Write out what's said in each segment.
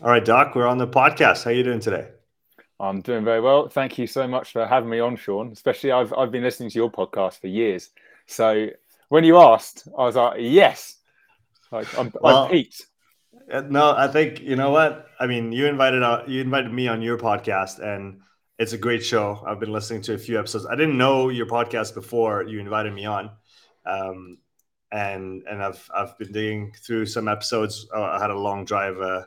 All right, Doc, we're on the podcast. How are you doing today? I'm doing very well. Thank you so much for having me on, Sean. Especially, I've I've been listening to your podcast for years. So when you asked, I was like, yes. Like I'm, well, I'm peaked. Uh, no, I think you know what. I mean, you invited uh, you invited me on your podcast, and it's a great show. I've been listening to a few episodes. I didn't know your podcast before you invited me on, um, and and I've I've been digging through some episodes. Uh, I had a long drive. Uh,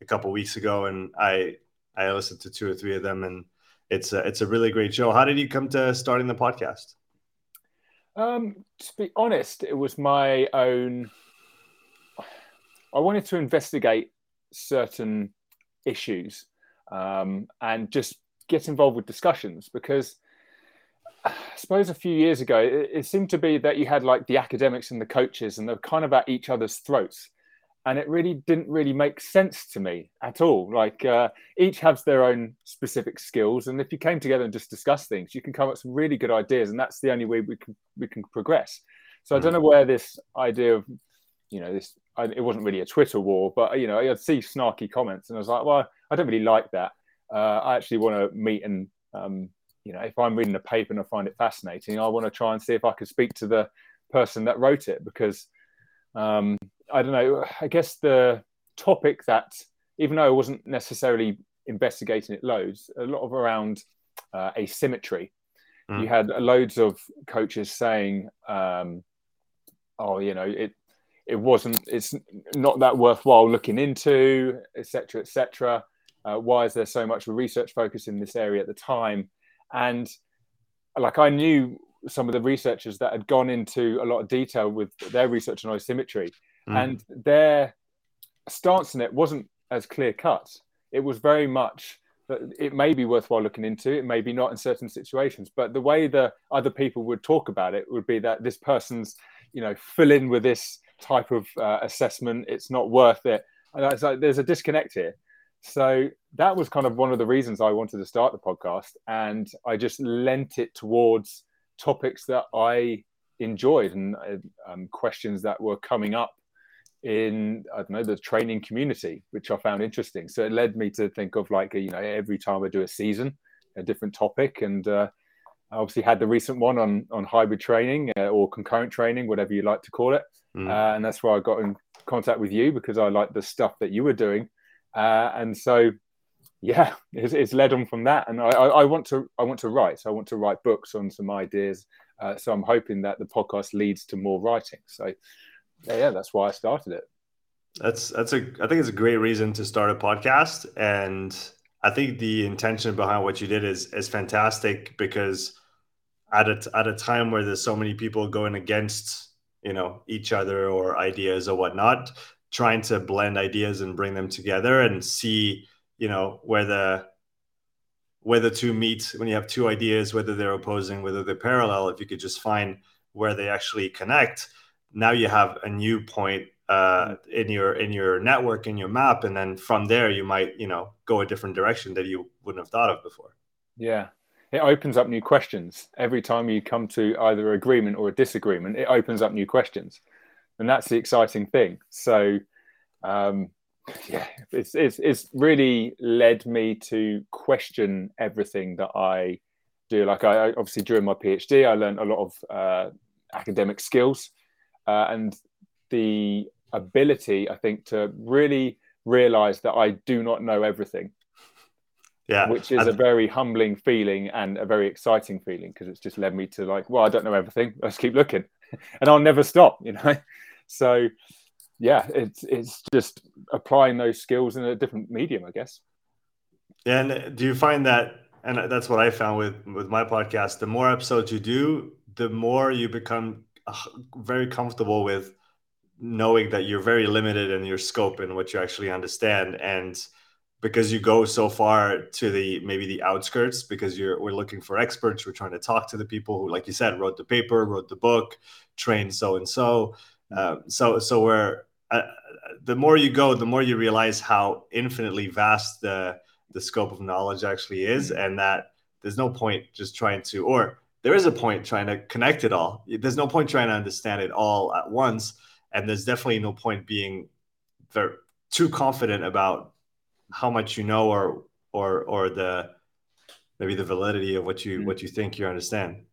a couple weeks ago, and I I listened to two or three of them, and it's a, it's a really great show. How did you come to starting the podcast? Um, to be honest, it was my own. I wanted to investigate certain issues um, and just get involved with discussions because I suppose a few years ago it, it, seemed to be that you had like the academics and the coaches and they're kind of at each other's throats and it really didn't really make sense to me at all. Like uh, each has their own specific skills, and if you came together and just discuss things, you can come up with some really good ideas, and that's the only way we can we can progress. So I don't know where this idea of, you know, this it wasn't really a Twitter war, but you know, I'd see snarky comments, and I was like, well, I don't really like that. Uh, I actually want to meet and um, you know, if I'm reading a paper and I find it fascinating, I want to try and see if I can speak to the person that wrote it because um, I don't know. I guess the topic that, even though I wasn't necessarily investigating it loads, a lot of around uh, asymmetry. Mm. You had loads of coaches saying, um, "Oh, you know, it it wasn't. It's not that worthwhile looking into, etc., etc." Uh, why is there so much research focus in this area at the time? And like I knew some of the researchers that had gone into a lot of detail with their research on asymmetry, mm. and their stance on it wasn't as clear cut. It was very much that it may be worthwhile looking into, it may be not in certain situations, but the way that other people would talk about it would be that this person's, you know, fill in with this type of uh, assessment, it's not worth it. And it's like there's a disconnect here. So that was kind of one of the reasons I wanted to start the podcast. And I just lent it towards topics that I enjoyed and uh, um, questions that were coming up in I don't know the training community, which I found interesting. So it led me to think of like you know every time I do a season, a different topic, and uh, I obviously had the recent one on on hybrid training uh, or concurrent training, whatever you like to call it, mm. uh, and that's why I got in contact with you because I like the stuff that you were doing, uh, and so yeah, it's, it's, led on from that. And I, I, want to I want to write. I want to write books on some ideas. Uh, so I'm hoping that the podcast leads to more writing. So yeah, yeah, that's why I started it. That's that's a I think it's a great reason to start a podcast, and I think the intention behind what you did is is fantastic because at a at a time where there's so many people going against you know each other or ideas or whatnot, trying to blend ideas and bring them together and see you know where the where the two meet when you have two ideas whether they're opposing whether they're parallel if you could just find where they actually connect now you have a new point uh, in your in your network in your map and then from there you might you know go a different direction that you wouldn't have thought of before. Yeah. It opens up new questions. Every time you come to either agreement or a disagreement it opens up new questions. And that's the exciting thing. So um, yeah, it's, it's it's really led me to question everything that I do. Like I obviously during my PhD, I learned a lot of uh, academic skills uh, and the ability, I think, to really realize that I do not know everything. Yeah, which is a very humbling feeling and a very exciting feeling because it's just led me to like, well, I don't know everything. Let's keep looking, and I'll never stop. You know, so yeah, it's it's just applying those skills in a different medium, I guess. Yeah, and do you find that? And that's what I found with with my podcast. The more episodes you do, the more you become uh, very comfortable with knowing that you're very limited in your scope and what you actually understand and because you go so far to the maybe the outskirts because you're we're looking for experts we're trying to talk to the people who like you said wrote the paper wrote the book trained so and so um, so so we're uh, the more you go, the more you realize how infinitely vast the the scope of knowledge actually is, mm-hmm. and that there's no point just trying to, or there is a point trying to connect it all. There's no point trying to understand it all at once, and there's definitely no point being very too confident about how much you know or or or the maybe the validity of what you mm. what you think you understand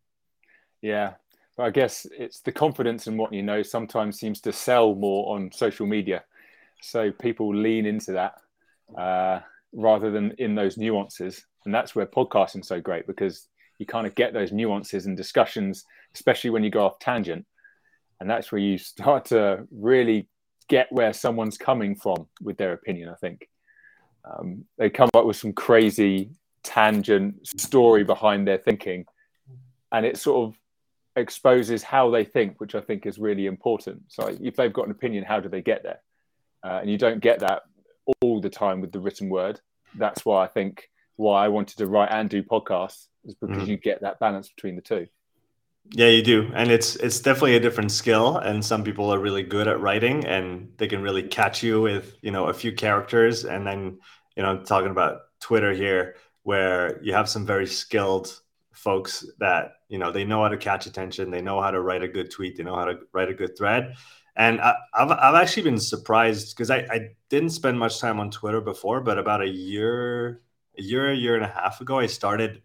yeah but i guess it's the confidence in what you know sometimes seems to sell more on social media. So people lean into that uh, rather than in those nuances. And that's where podcasting's so great because you kind of get those nuances and discussions especially when you go off tangent. And that's where you start to really get where someone's coming from with their opinion i think. Um, they come up with some crazy tangent story behind their thinking, and it sort of exposes how they think, which I think is really important. So if they've got an opinion, how do they get there? Uh, and you don't get that all the time with the written word. That's why I think why I wanted to write and do podcasts is because mm. you get that balance between the two. Yeah, you do, and it's it's definitely a different skill. And some people are really good at writing, and they can really catch you with you know a few characters. And then you know, I'm talking about Twitter here, where you have some very skilled folks that you know they know how to catch attention, they know how to write a good tweet, they know how to write a good thread. And I, have I've actually been surprised because I, I didn't spend much time on Twitter before, but about a year, a year, a year and a half ago, I started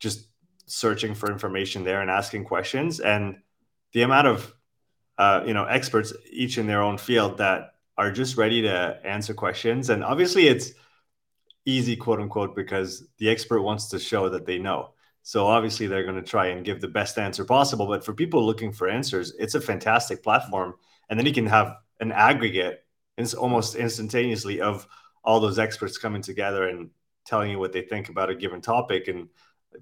just searching for information there and asking questions. And the amount of uh, you know experts each in their own field that are just ready to answer questions. And obviously it's easy quote unquote because the expert wants to show that they know so obviously they're going to try and give the best answer possible but for people looking for answers it's a fantastic platform and then you can have an aggregate it's almost instantaneously of all those experts coming together and telling you what they think about a given topic and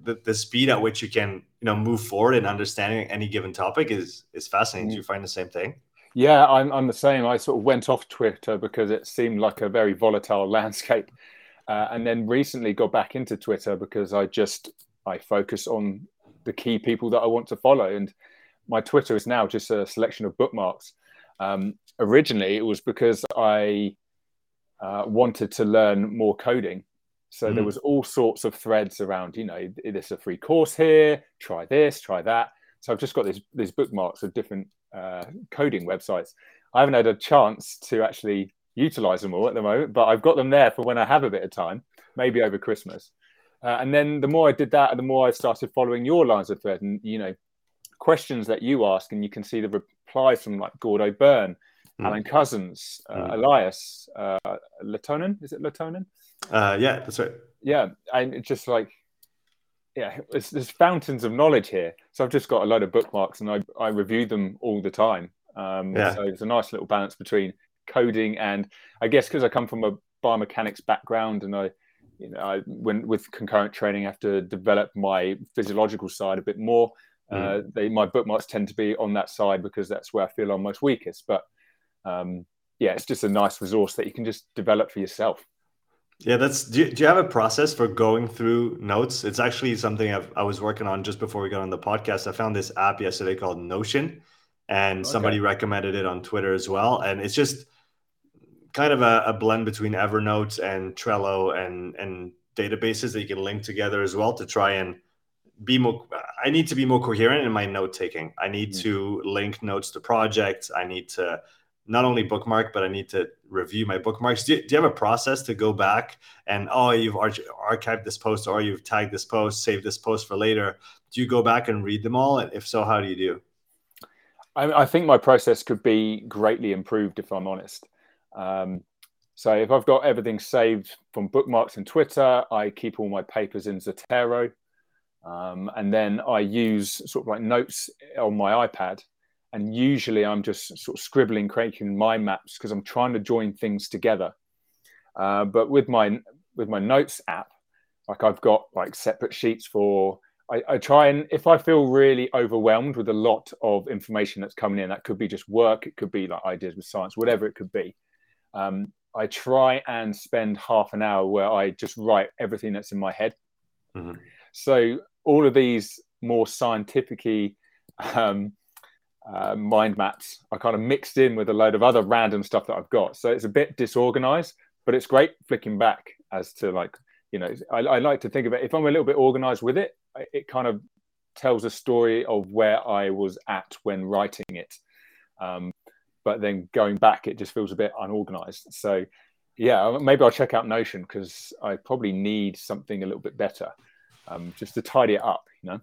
the, the speed at which you can you know move forward in understanding any given topic is is fascinating. Mm. Do you find the same thing? Yeah, I'm, I'm the same. I sort of went off Twitter because it seemed like a very volatile landscape, uh, and then recently got back into Twitter because I just I focus on the key people that I want to follow, and my Twitter is now just a selection of bookmarks. Um, originally, it was because I uh, wanted to learn more coding so mm. there was all sorts of threads around, you know, there's a free course here, try this, try that. So I've just got these these bookmarks of different uh, coding websites. I haven't had a chance to actually utilize them all at the moment, but I've got them there for when I have a bit of time, maybe over Christmas. Uh, and then the more I did that, the more I started following your lines of thread, and you know, questions that you ask, and you can see the replies from like Gordo Byrne, mm. Alan Couzens, uh, mm. Elias uh, Latonen. Is it Latonen? Uh, yeah, that's right. Yeah, and it's just like, yeah, it's, there's fountains of knowledge here. So I've just got a load of bookmarks, and I I review them all the time. Um, yeah. So it's a nice little balance between coding and I guess because I come from a biomechanics background, and I, you know, I when with concurrent training, I have to develop my physiological side a bit more. Mm. Uh, they, my bookmarks tend to be on that side because that's where I feel I'm most weakest. But um, yeah, it's just a nice resource that you can just develop for yourself. Yeah, that's. Do you, do you have a process for going through notes? It's actually something I've, i was working on just before we got on the podcast. I found this app yesterday called Notion, and okay. somebody recommended it on Twitter as well. And it's just kind of a, a, blend between Evernote and Trello and and databases that you can link together as well to try and be more. I need to be more coherent in my note taking. I need mm-hmm. to link notes to projects. I need to not only bookmark, but I need to review my bookmarks. Do you, do you have a process to go back and, oh, you've archived this post or you've tagged this post, save this post for later? Do you go back and read them all? And if so, how do you do? I, I think my process could be greatly improved if I'm honest. Um, so if I've got everything saved from bookmarks and Twitter, I keep all my papers in Zotero. Um, and then I use sort of like notes on my iPad and usually I'm just sort of scribbling, creating mind maps because I'm trying to join things together. Uh, but with my with my notes app, like I've got like separate sheets for. I, I, try and if I feel really overwhelmed with a lot of information that's coming in, that could be just work, it could be like ideas with science, whatever it could be. Um, I try and spend half an hour where I just write everything that's in my head. Mm-hmm. So all of these more scientifically um, uh, mind maps are kind of mixed in with a load of other random stuff that I've got. So it's a bit disorganized, but it's great flicking back as to like, you know, I, I like to think of it. If I'm a little bit organized with it, it kind of tells a story of where I was at when writing it. Um, but then going back, it just feels a bit unorganized. So yeah, maybe I'll check out Notion because I probably need something a little bit better, um, just to tidy it up. You know.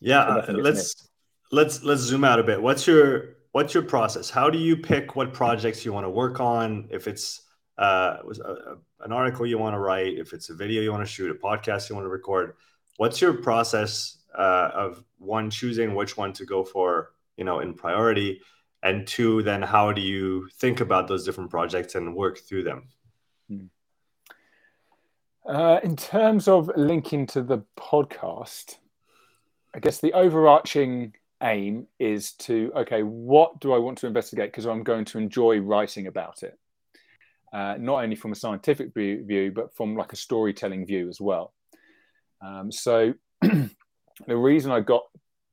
Yeah, uh, let's let's let's zoom out a bit. What's your what's your process? How do you pick what projects you want to work on? If it's uh, a, an article you want to write, if it's a video you want to shoot, a podcast you want to record, what's your process uh, of one choosing which one to go for, you know, in priority, and two, then how do you think about those different projects and work through them? Hmm. Uh, in terms of linking to the podcast, I guess the overarching aim is to okay, what do I want to investigate? Because I'm going to enjoy writing about it, uh, not only from a scientific view, but from like a storytelling view as well. Um, so the reason I got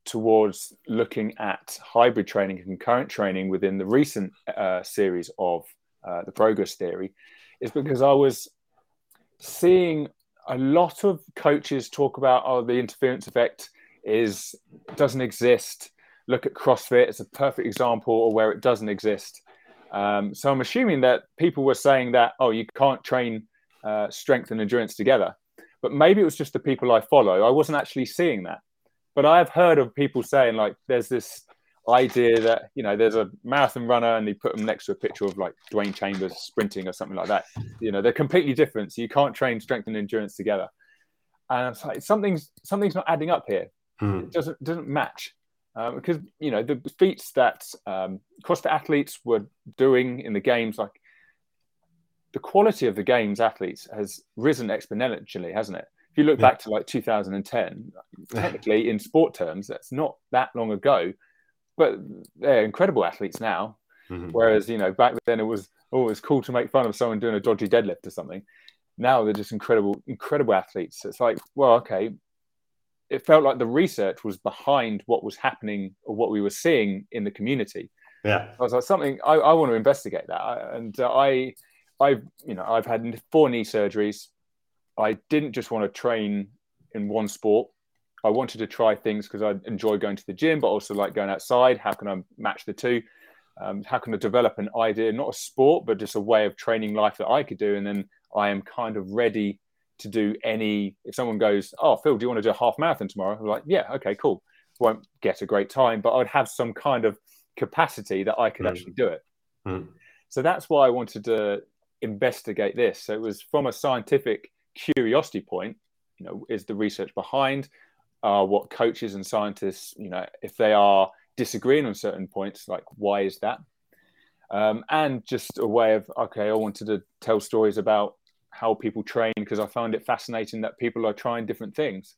towards looking at hybrid training and concurrent training within the recent uh, series of uh, the progress theory is because I was seeing a lot of coaches talk about oh the interference effect is doesn't exist. Look at CrossFit; it's a perfect example of where it doesn't exist. Um, so I'm assuming that people were saying that oh, you can't train uh, strength and endurance together. But maybe it was just the people I follow. I wasn't actually seeing that. But I have heard of people saying like there's this idea that you know there's a marathon runner and they put them next to a picture of like Dwain Chambers sprinting or something like that. You know they're completely different. So you can't train strength and endurance together. And it's like something's something's not adding up here. Mm. It doesn't doesn't match um, because you know the feats that um, CrossFit athletes were doing in the games, like the quality of the games athletes has risen exponentially, hasn't it? If you look yeah. back to like 2010, technically in sport terms, that's not that long ago, but they're incredible athletes now. Mm-hmm. Whereas you know back then it was oh it's cool to make fun of someone doing a dodgy deadlift or something. Now they're just incredible, incredible athletes. It's like well okay, it felt like the research was behind what was happening or what we were seeing in the community. Yeah, I was like something I, I want to investigate that, and uh, I, I've you know I've had four knee surgeries. I didn't just want to train in one sport. I wanted to try things because I enjoy going to the gym, but also like going outside. How can I match the two? Um, how can I develop an idea, not a sport, but just a way of training life that I could do? And then I am kind of ready to do any. If someone goes, "Oh, Phil, do you want to do a half marathon tomorrow?" I'm like, "Yeah, okay, cool." Won't get a great time, but I'd have some kind of capacity that I could mm. actually do it. Mm. So that's why I wanted to investigate this. So it was from a scientific curiosity point. You know, is the research behind uh, what coaches and scientists, you know, if they are disagreeing on certain points, like why is that? Um, and just a way of okay, I wanted to tell stories about how people train because I found it fascinating that people are trying different things.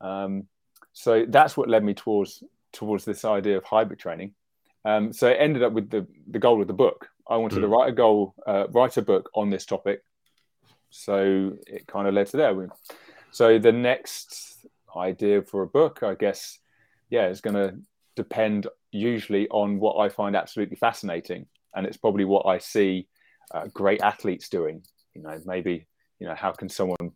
Um, so that's what led me towards towards this idea of hybrid training. Um, so it ended up with the the goal of the book. I wanted mm. to write a goal, uh, write a book on this topic. So it kind of led to there. So the next idea for a book, I guess, yeah, is going to depend usually on what I find absolutely fascinating, and it's probably what I see uh, great athletes doing. You know maybe you know how can someone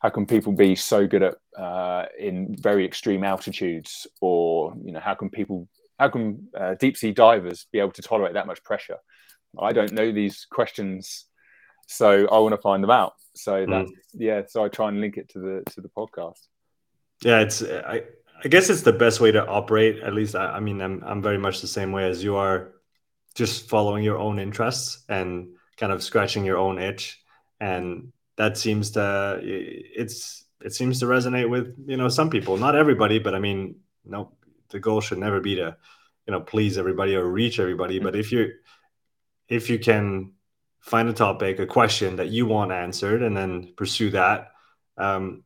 how can people be so good at uh, in very extreme altitudes? Or you know how can people how can uh, deep sea divers be able to tolerate that much pressure? I don't know these questions so i want to find them out. So that mm. yeah so i try and link it to the to the podcast. Yeah it's i i guess it's the best way to operate at least i, I mean I'm, I'm very much the same way as you are just following your own interests and kind of scratching your own itch. And that seems to it's it seems to resonate with you know some people. Not everybody but i mean no the goal should never be to you know please everybody or reach everybody. Mm-hmm. but if you if you can find a topic a question that you want answered and then pursue that um,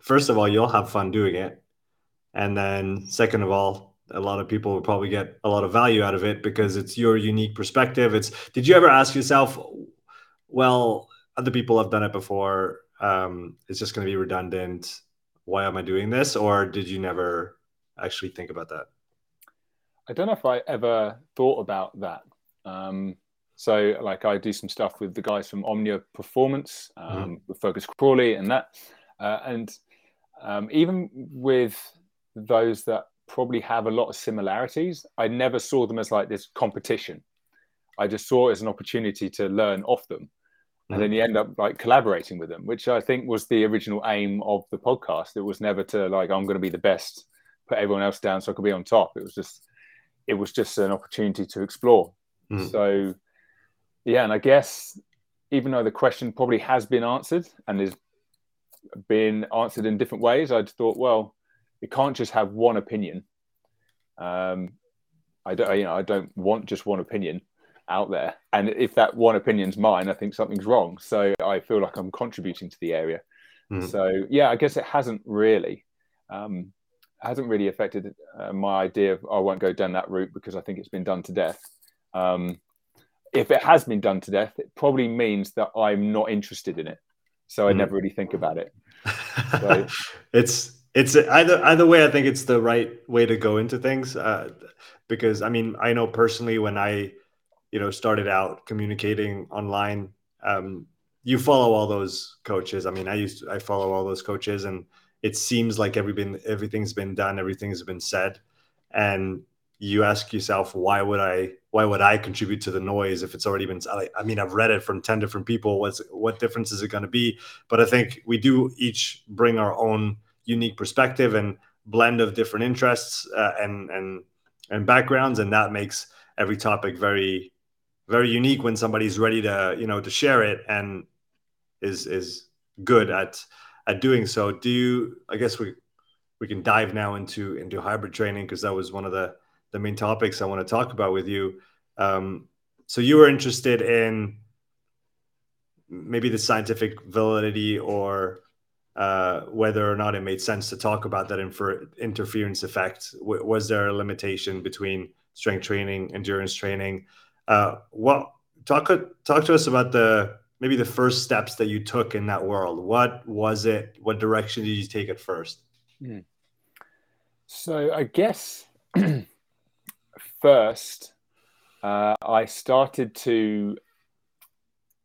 first of all you'll have fun doing it and then second of all a lot of people will probably get a lot of value out of it because it's your unique perspective. It's did you ever ask yourself, well, other people have done it before. Um, it's just going to be redundant. Why am I doing this? Or did you never actually think about that? I don't know if I ever thought about that. Um, so, like, I do some stuff with the guys from Omnia Performance, um, mm-hmm. with Fergus Crawley, and that, uh, and um, even with those that probably have a lot of similarities. I never saw them as like this competition. I just saw it as an opportunity to learn off them. And then you end up like collaborating with them, which I think was the original aim of the podcast. It was never to like, I'm going to be the best, put everyone else down so I could be on top. It was just, it was just an opportunity to explore. Mm. So, yeah. And I guess even though the question probably has been answered and is being answered in different ways, I'd thought, well, it can't just have one opinion. Um, I don't, you know, I don't want just one opinion out there. And if that one opinion's mine, I think something's wrong. So I feel like I'm contributing to the area. Mm. So yeah, I guess it hasn't really, um, hasn't really affected uh, my idea of I won't go down that route because I think it's been done to death. Um, if it has been done to death, it probably means that I'm not interested in it. So I mm. never really think about it. So, it's it's either either way. I think it's the right way to go into things uh, because I mean I know personally when I you know started out communicating online um, you follow all those coaches i mean i used to, i follow all those coaches and it seems like everything everything's been done everything's been said and you ask yourself why would i why would i contribute to the noise if it's already been i mean i've read it from 10 different people what's what difference is it going to be? But i think we do each bring our own unique perspective and blend of different interests uh, and and and backgrounds and that makes every topic very very unique when somebody's ready to you know to share it and is is good at at doing so. Do you i guess we we can dive now into into hybrid training because that was one of the the main topics i want to talk about with you um, so you were interested in maybe the scientific validity or uh, whether or not it made sense to talk about that infer- interference effect. W- was there a limitation between strength training, endurance training? Uh, what talk talk to us about the maybe the first steps that you took in that world. What was it? What direction did you take at first? Hmm. So I guess first uh, I started to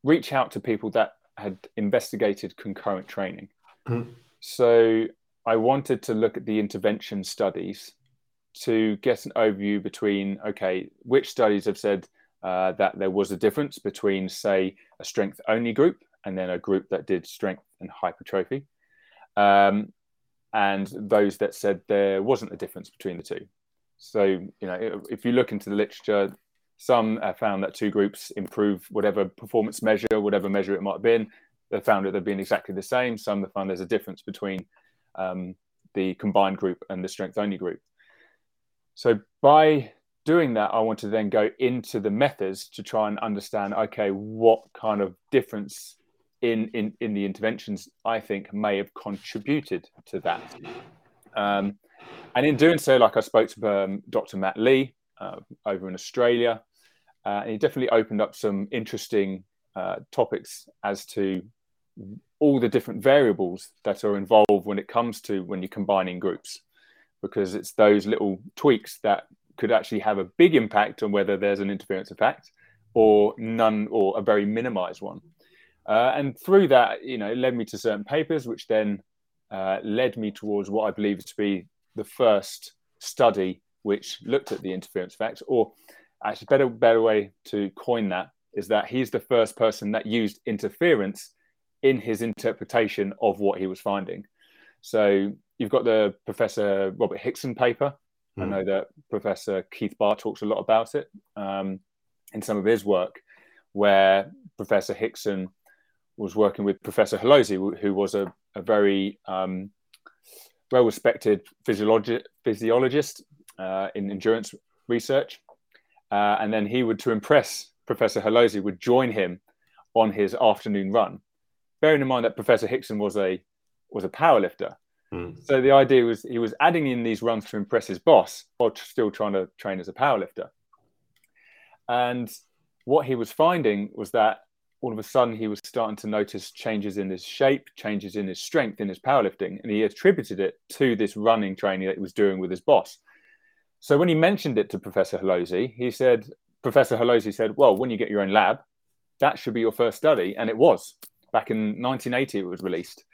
reach out to people that had investigated concurrent training. Mm-hmm. So I wanted to look at the intervention studies to get an overview between okay, which studies have said uh, that there was a difference between, say, a strength only group and then a group that did strength and hypertrophy, um, and those that said there wasn't a difference between the two. So, you know, if you look into the literature, some have found that two groups improve whatever performance measure, whatever measure it might have been. They found that they've been exactly the same. Some have found there's a difference between um, the combined group and the strength only group. So by doing that, I want to then go into the methods to try and understand, okay, what kind of difference in, in, in the interventions I think may have contributed to that. Um, and in doing so, like I spoke to um, Dr. Matt Lee uh, over in Australia, uh, and he definitely opened up some interesting uh, topics as to all the different variables that are involved when it comes to when you're combining groups because it's those little tweaks that could actually have a big impact on whether there's an interference effect or none or a very minimized one. Uh, and through that, you know, it led me to certain papers, which then uh, led me towards what I believe to be the first study which looked at the interference effect, or actually, better better way to coin that is that he's the first person that used interference in his interpretation of what he was finding. So you've got the Professor Robert Hickson paper, Mm. I hmm. know that Professor Keith Barr talks a lot about it um, in some of his work, where Professor Hickson was working with Professor Holloszy, who was a, a very um, well respected physiologi- physiologist uh, in endurance research. Uh, and then he would, to impress Professor Holloszy, would join him on his afternoon run. Bearing in mind that Professor Hickson was a was a powerlifter, Mm. So the idea was he was adding in these runs to impress his boss while still trying to train as a powerlifter. And what he was finding was that all of a sudden he was starting to notice changes in his shape, changes in his strength, in his powerlifting, and he attributed it to this running training that he was doing with his boss. So when he mentioned it to Professor Holloszy, he said, Professor Holloszy said, Well, when you get your own lab, that should be your first study. And it was. Back in 1980, it was released.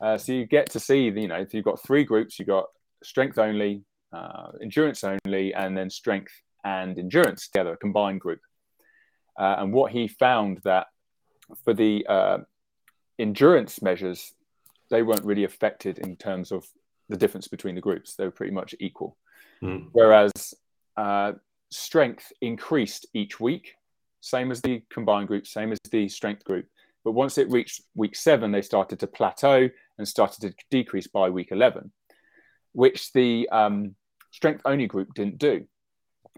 Uh, so you get to see, you know, you've got three groups. You've got strength only, uh, endurance only, and then strength and endurance together, a combined group. Uh, and what he found that for the uh, endurance measures, they weren't really affected in terms of the difference between the groups. They were pretty much equal. Mm. Whereas uh, strength increased each week, same as the combined group, same as the strength group. But once it reached week seven, they started to plateau and started to decrease by week 11, which the um, strength only group didn't do.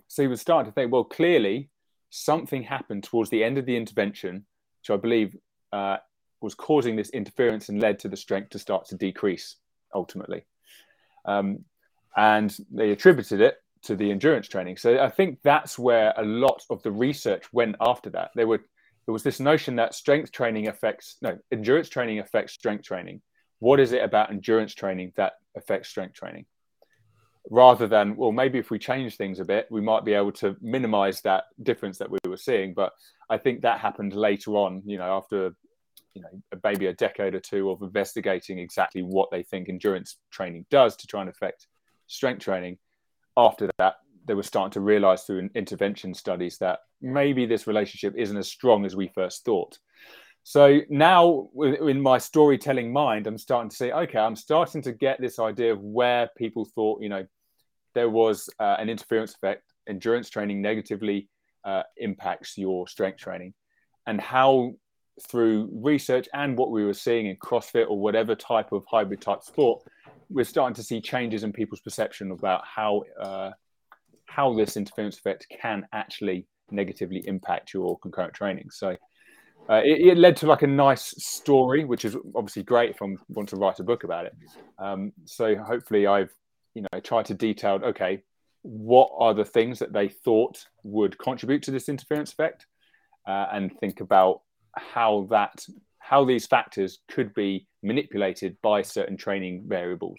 So he was starting to think, well, clearly something happened towards the end of the intervention, which I believe uh, was causing this interference and led to the strength to start to decrease ultimately. Um, and they attributed it to the endurance training. So I think that's where a lot of the research went after that. There were there was this notion that strength training affects no endurance training affects strength training. What is it about endurance training that affects strength training? Rather than well, maybe if we change things a bit, we might be able to minimize that difference that we were seeing. But I think that happened later on. You know, after you know maybe a decade or two of investigating exactly what they think endurance training does to try and affect strength training after that, they were starting to realize through intervention studies that maybe this relationship isn't as strong as we first thought. So now, in my storytelling mind, I'm starting to say, okay, I'm starting to get this idea of where people thought, you know, there was uh, an interference effect. Endurance training negatively uh, impacts your strength training, and how through research and what we were seeing in CrossFit or whatever type of hybrid type sport, we're starting to see changes in people's perception about how uh, how this interference effect can actually negatively impact your concurrent training. So uh, it, it, led to like a nice story, which is obviously great if I want to write a book about it. Um, so hopefully I've you know tried to detail okay what are the things that they thought would contribute to this interference effect uh, and think about how that how these factors could be manipulated by certain training variables.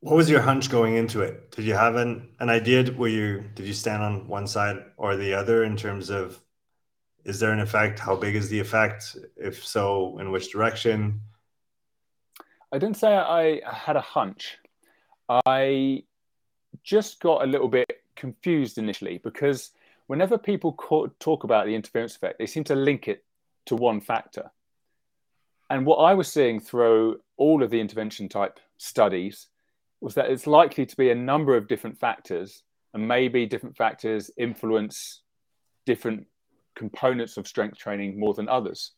What was your hunch going into it? Did you have an, an idea? Were you did you stand on one side or the other in terms of is there an effect? How big is the effect? If so, in which direction? I didn't say I had a hunch. I just got a little bit confused initially because whenever people talk about the interference effect, they seem to link it to one factor. And what I was seeing through all of the intervention type studies was that it's likely to be a number of different factors, and maybe different factors influence different components of strength training more than others.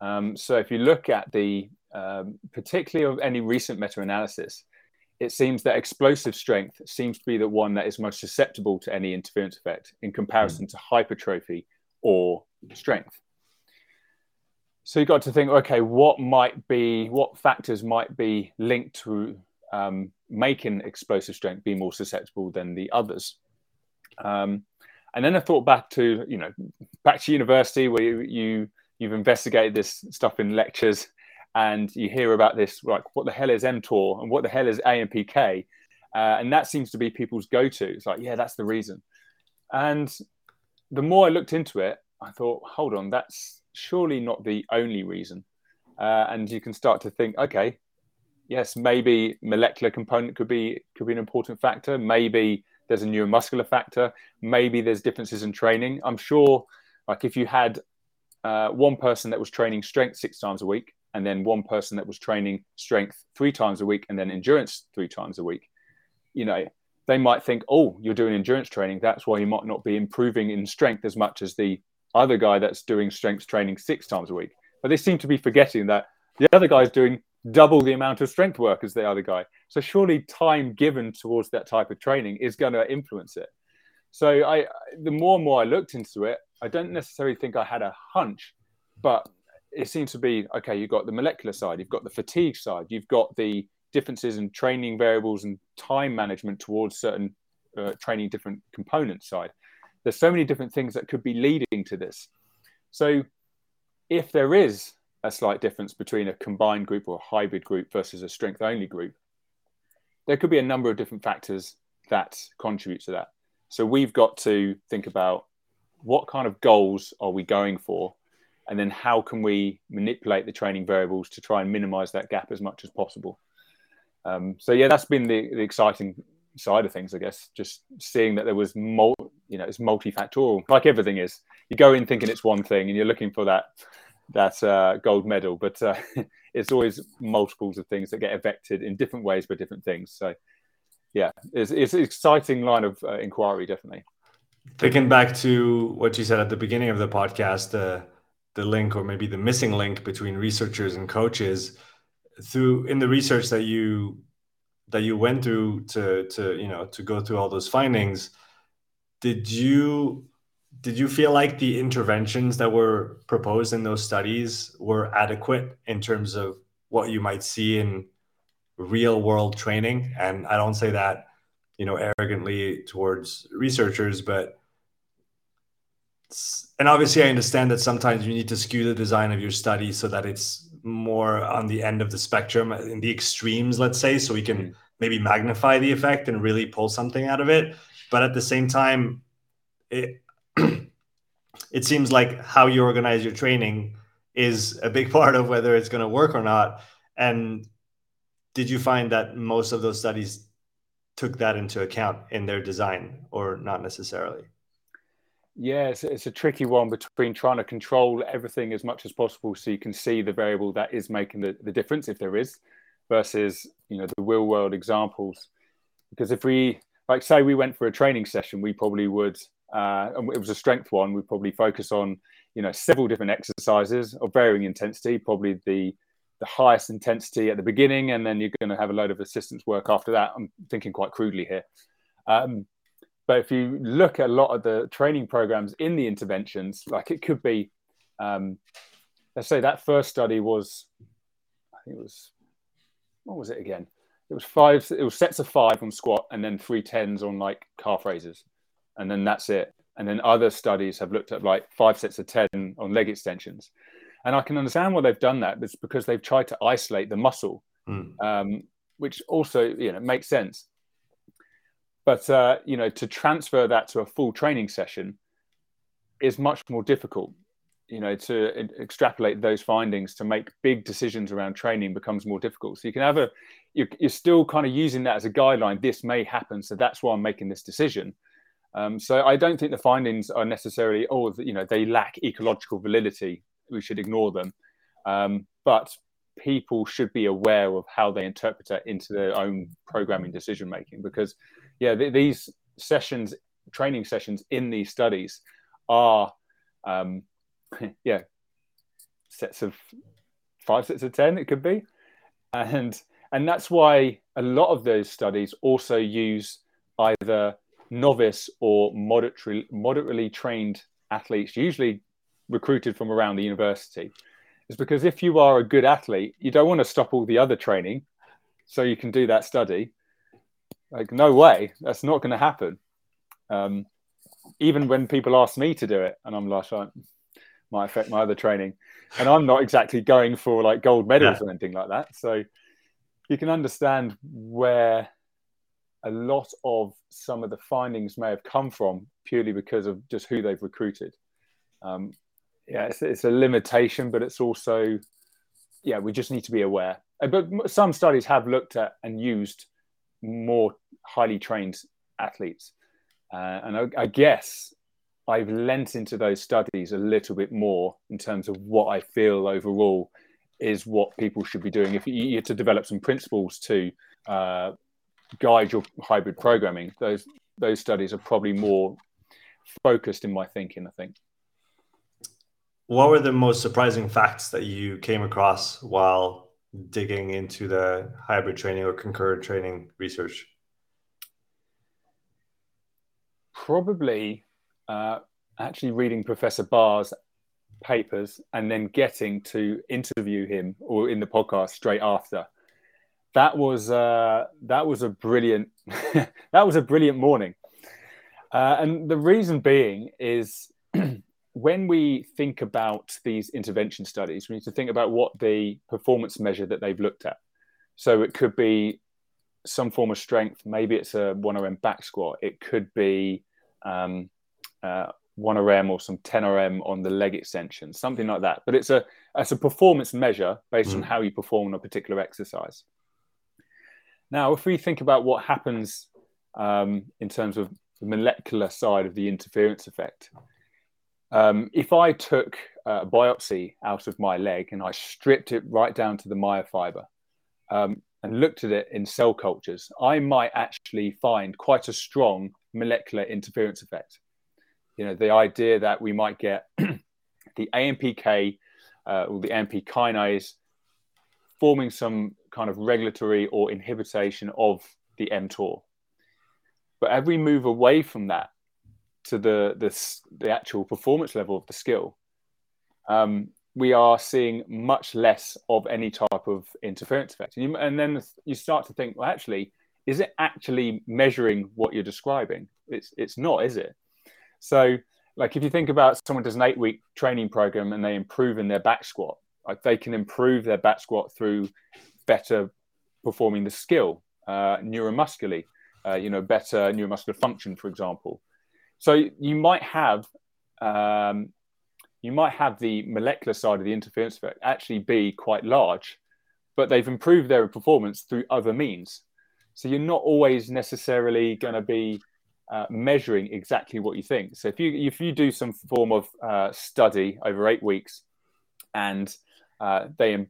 Um, so if you look at the um, particularly of any recent meta-analysis, it seems that explosive strength seems to be the one that is most susceptible to any interference effect in comparison mm. to hypertrophy or strength. So you got to think, okay, what might be, what factors might be linked to um, making explosive strength be more susceptible than the others? Um, and then I thought back to, you know, back to university where you, you you've investigated this stuff in lectures and you hear about this, like what the hell is mTOR and what the hell is AMPK? Uh, and that seems to be people's go-to. It's like, yeah, that's the reason. And the more I looked into it, I thought, hold on, that's surely not the only reason. Uh, and you can start to think, okay, yes, maybe molecular component could be could be an important factor. Maybe there's a neuromuscular factor. Maybe there's differences in training. I'm sure, like if you had uh, one person that was training strength six times a week, and then one person that was training strength three times a week, and then endurance three times a week, you know, they might think, oh, you're doing endurance training. That's why you might not be improving in strength as much as the other guy that's doing strength training six times a week. But they seem to be forgetting that the other guy's doing double the amount of strength work as the other guy. So surely time given towards that type of training is going to influence it. So I, the more and more I looked into it, I don't necessarily think I had a hunch, but it seems to be okay. You've got the molecular side, you've got the fatigue side, you've got the differences in training variables and time management towards certain uh, training different components side there's so many different things that could be leading to this. So if there is a slight difference between a combined group or a hybrid group versus a strength only group, there could be a number of different factors that contribute to that. So we've got to think about what kind of goals are we going for? And then how can we manipulate the training variables to try and minimize that gap as much as possible? Um, so yeah, that's been the, the exciting side of things, I guess. Just seeing that there was mul- you know it's multifactorial, like everything is. You go in thinking it's one thing, and you're looking for that that uh, gold medal, but uh, it's always multiples of things that get affected in different ways by different things. So, yeah, it's, it's an exciting line of uh, inquiry, definitely. Thinking back to what you said at the beginning of the podcast, uh, the link or maybe the missing link between researchers and coaches through in the research that you that you went through to to you know to go through all those findings did you did you feel like the interventions that were proposed in those studies were adequate in terms of what you might see in real world training? And i don't say that you know arrogantly towards researchers but and obviously i understand that sometimes you need to skew the design of your study so that it's more on the end of the spectrum in the extremes let's say so we can maybe magnify the effect and really pull something out of it. But at the same time it it seems like how you organize your training is a big part of whether it's going to work or not and did you find that most of those studies took that into account in their design or not necessarily yeah, it's, it's, a tricky one between trying to control everything as much as possible so you can see the variable that is making the, the difference, if there is, versus, you know, the real world examples. Because if we, like, say we went for a training session, we probably would, uh, and it was a strength one, we'd probably focus on, you know, several different exercises of varying intensity, probably the the highest intensity at the beginning, and then you're going to have a load of assistance work after that. I'm thinking quite crudely here. Um, but if you look at a lot of the training programs in the interventions, like it could be, um, let's say that first study was, I think it was, what was it again? It was five, it was sets of five on squat and then three tens on like calf raises. And then that's it. And then other studies have looked at like five sets of 10 on leg extensions. And I can understand why they've done that. It's because they've tried to isolate the muscle, mm. um, which also, you know, makes sense. But uh, you know, to transfer that to a full training session is much more difficult. You know, to extrapolate those findings to make big decisions around training becomes more difficult. So you can have a, you're, you're still kind of using that as a guideline. This may happen, so that's why I'm making this decision. Um, so I don't think the findings are necessarily, oh, you know, they lack ecological validity. We should ignore them. Um, but people should be aware of how they interpret it into their own programming decision making because yeah, th- these sessions, training sessions in these studies are, um, yeah, sets of five sets of 10, it could be. And, and that's why a lot of those studies also use either novice or moderately, moderately trained athletes, usually recruited from around the university. Is because if you are a good athlete, you don't want to stop all the other training so you can do that study. Like, no way, that's not going to happen. Um, even when people ask me to do it, and I'm like, oh, might affect my other training, and I'm not exactly going for like gold medals yeah. or anything like that. So you can understand where a lot of some of the findings may have come from purely because of just who they've recruited. Um, yeah, it's, it's a limitation, but it's also, yeah, we just need to be aware. Uh, but some studies have looked at and used more highly trained athletes. Uh, and I, I, guess I've lent into those studies a little bit more in terms of what I feel overall is what people should be doing. If you, you to develop some principles to uh, guide your hybrid programming, those those studies are probably more focused in my thinking. I think. What were the most surprising facts that you came across while digging into the hybrid training or concurrent training research? Probably uh, actually reading Professor Barr's papers and then getting to interview him or in the podcast straight after. That was uh, that was a brilliant that was a brilliant morning, uh, and the reason being is when we think about these intervention studies, we need to think about what the performance measure that they've looked at. So it could be some form of strength. Maybe it's a 1RM back squat. It could be um, uh, 1RM or some 10RM on the leg extension, something like that. But it's a it's a performance measure based mm. on how you perform on a particular exercise. Now, if we think about what happens um, in terms of the molecular side of the interference effect. Um, if I took a biopsy out of my leg and I stripped it right down to the myofiber um, and looked at it in cell cultures, I might actually find quite a strong molecular interference effect. You know, the idea that we might get the AMPK uh, or the AMP kinase forming some kind of regulatory or inhibition of the mTOR. But as we move away from that to the the, the actual performance level of the skill, um, we are seeing much less of any type of interference effect. And, you, and, then you start to think, well, actually, is it actually measuring what you're describing? It's it's not, is it? So, like if you think about someone does an eight week training program and they improve in their back squat, like they can improve their back squat through better performing the skill uh, neuromuscularly, uh, you know, better neuromuscular function, for example. So you might have um, you might have the molecular side of the interference effect actually be quite large, but they've improved their performance through other means. So you're not always necessarily going to be uh, measuring exactly what you think. So if you if you do some form of uh, study over eight weeks, and uh, they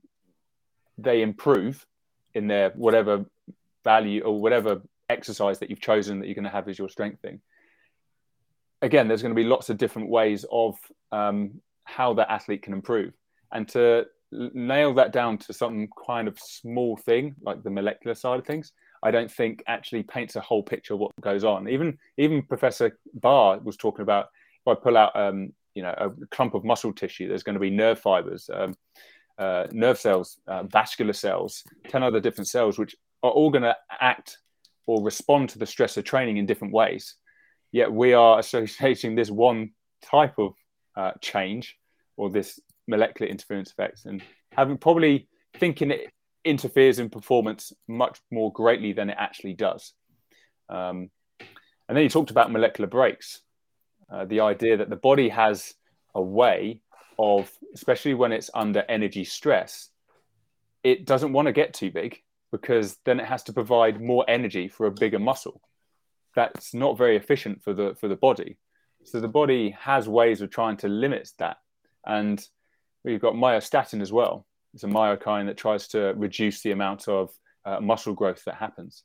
they improve in their whatever value or whatever exercise that you've chosen that you're going to have as your strength thing. Again, there's going to be lots of different ways of um, how that athlete can improve, and to nail that down to some kind of small thing like the molecular side of things, I don't think actually paints a whole picture of what goes on. Even even Professor Baar was talking about if I pull out um, you know a clump of muscle tissue, there's going to be nerve fibers. Um, uh, nerve cells, uh, vascular cells, 10 other different cells, which are all going to act or respond to the stress of training in different ways. Yet we are associating this one type of uh, change or this molecular interference effect and having probably thinking it interferes in performance much more greatly than it actually does. Um, and then you talked about molecular brakes, uh, the idea that the body has a way of, especially when it's under energy stress, it doesn't want to get too big because then it has to provide more energy for a bigger muscle. That's not very efficient for the for the body. So the body has ways of trying to limit that. And we've got myostatin as well. It's a myokine that tries to reduce the amount of uh, muscle growth that happens.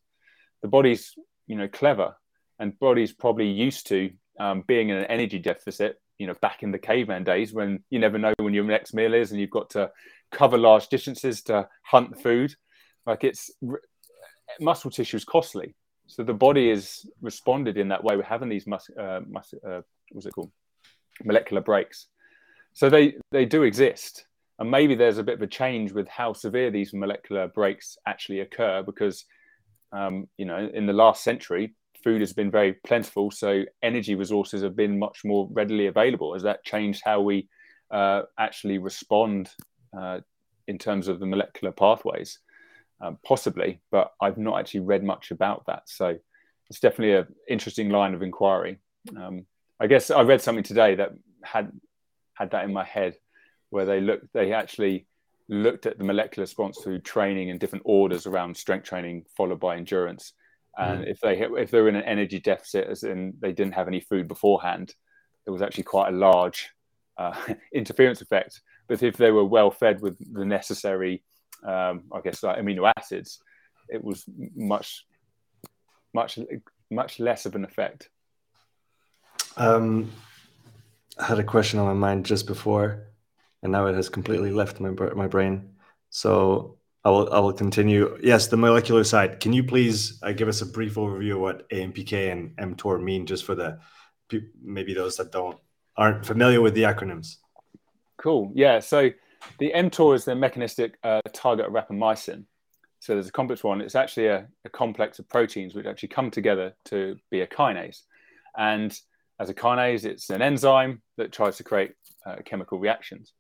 The body's you know clever, and body's probably used to um, being in an energy deficit you know back in the caveman days when you never know when your next meal is and you've got to cover large distances to hunt food. Like it's muscle tissue is costly. So the body is responded in that way we're having these mus- uh, mus- uh, what's it called? Molecular brakes. So they they do exist. And maybe there's a bit of a change with how severe these molecular brakes actually occur because um, you know in the last century food has been very plentiful, so energy resources have been much more readily available. Has that changed how we uh, actually respond uh, in terms of the molecular pathways? Um, possibly, but I've not actually read much about that. So it's definitely an interesting line of inquiry. Um, I guess I read something today that had had that in my head, where they looked, they actually looked at the molecular response through training in different orders around strength training, followed by endurance, and mm. if they if they're in an energy deficit, as in they didn't have any food beforehand, there was actually quite a large uh, interference effect. But if they were well fed with the necessary, um, I guess, like amino acids, it was much, much, much less of an effect. Um, I had a question on my mind just before, and now it has completely left my my brain. So I will, I will continue. Yes, the molecular side. Can you please uh, give us a brief overview of what AMPK and mTOR mean, just for the maybe those that don't aren't familiar with the acronyms? Cool. Yeah. So the mTOR is the mechanistic uh, target of rapamycin. So there's a complex one. It's actually a, a, complex of proteins which actually come together to be a kinase. And as a kinase, it's an enzyme that tries to create uh, chemical reactions.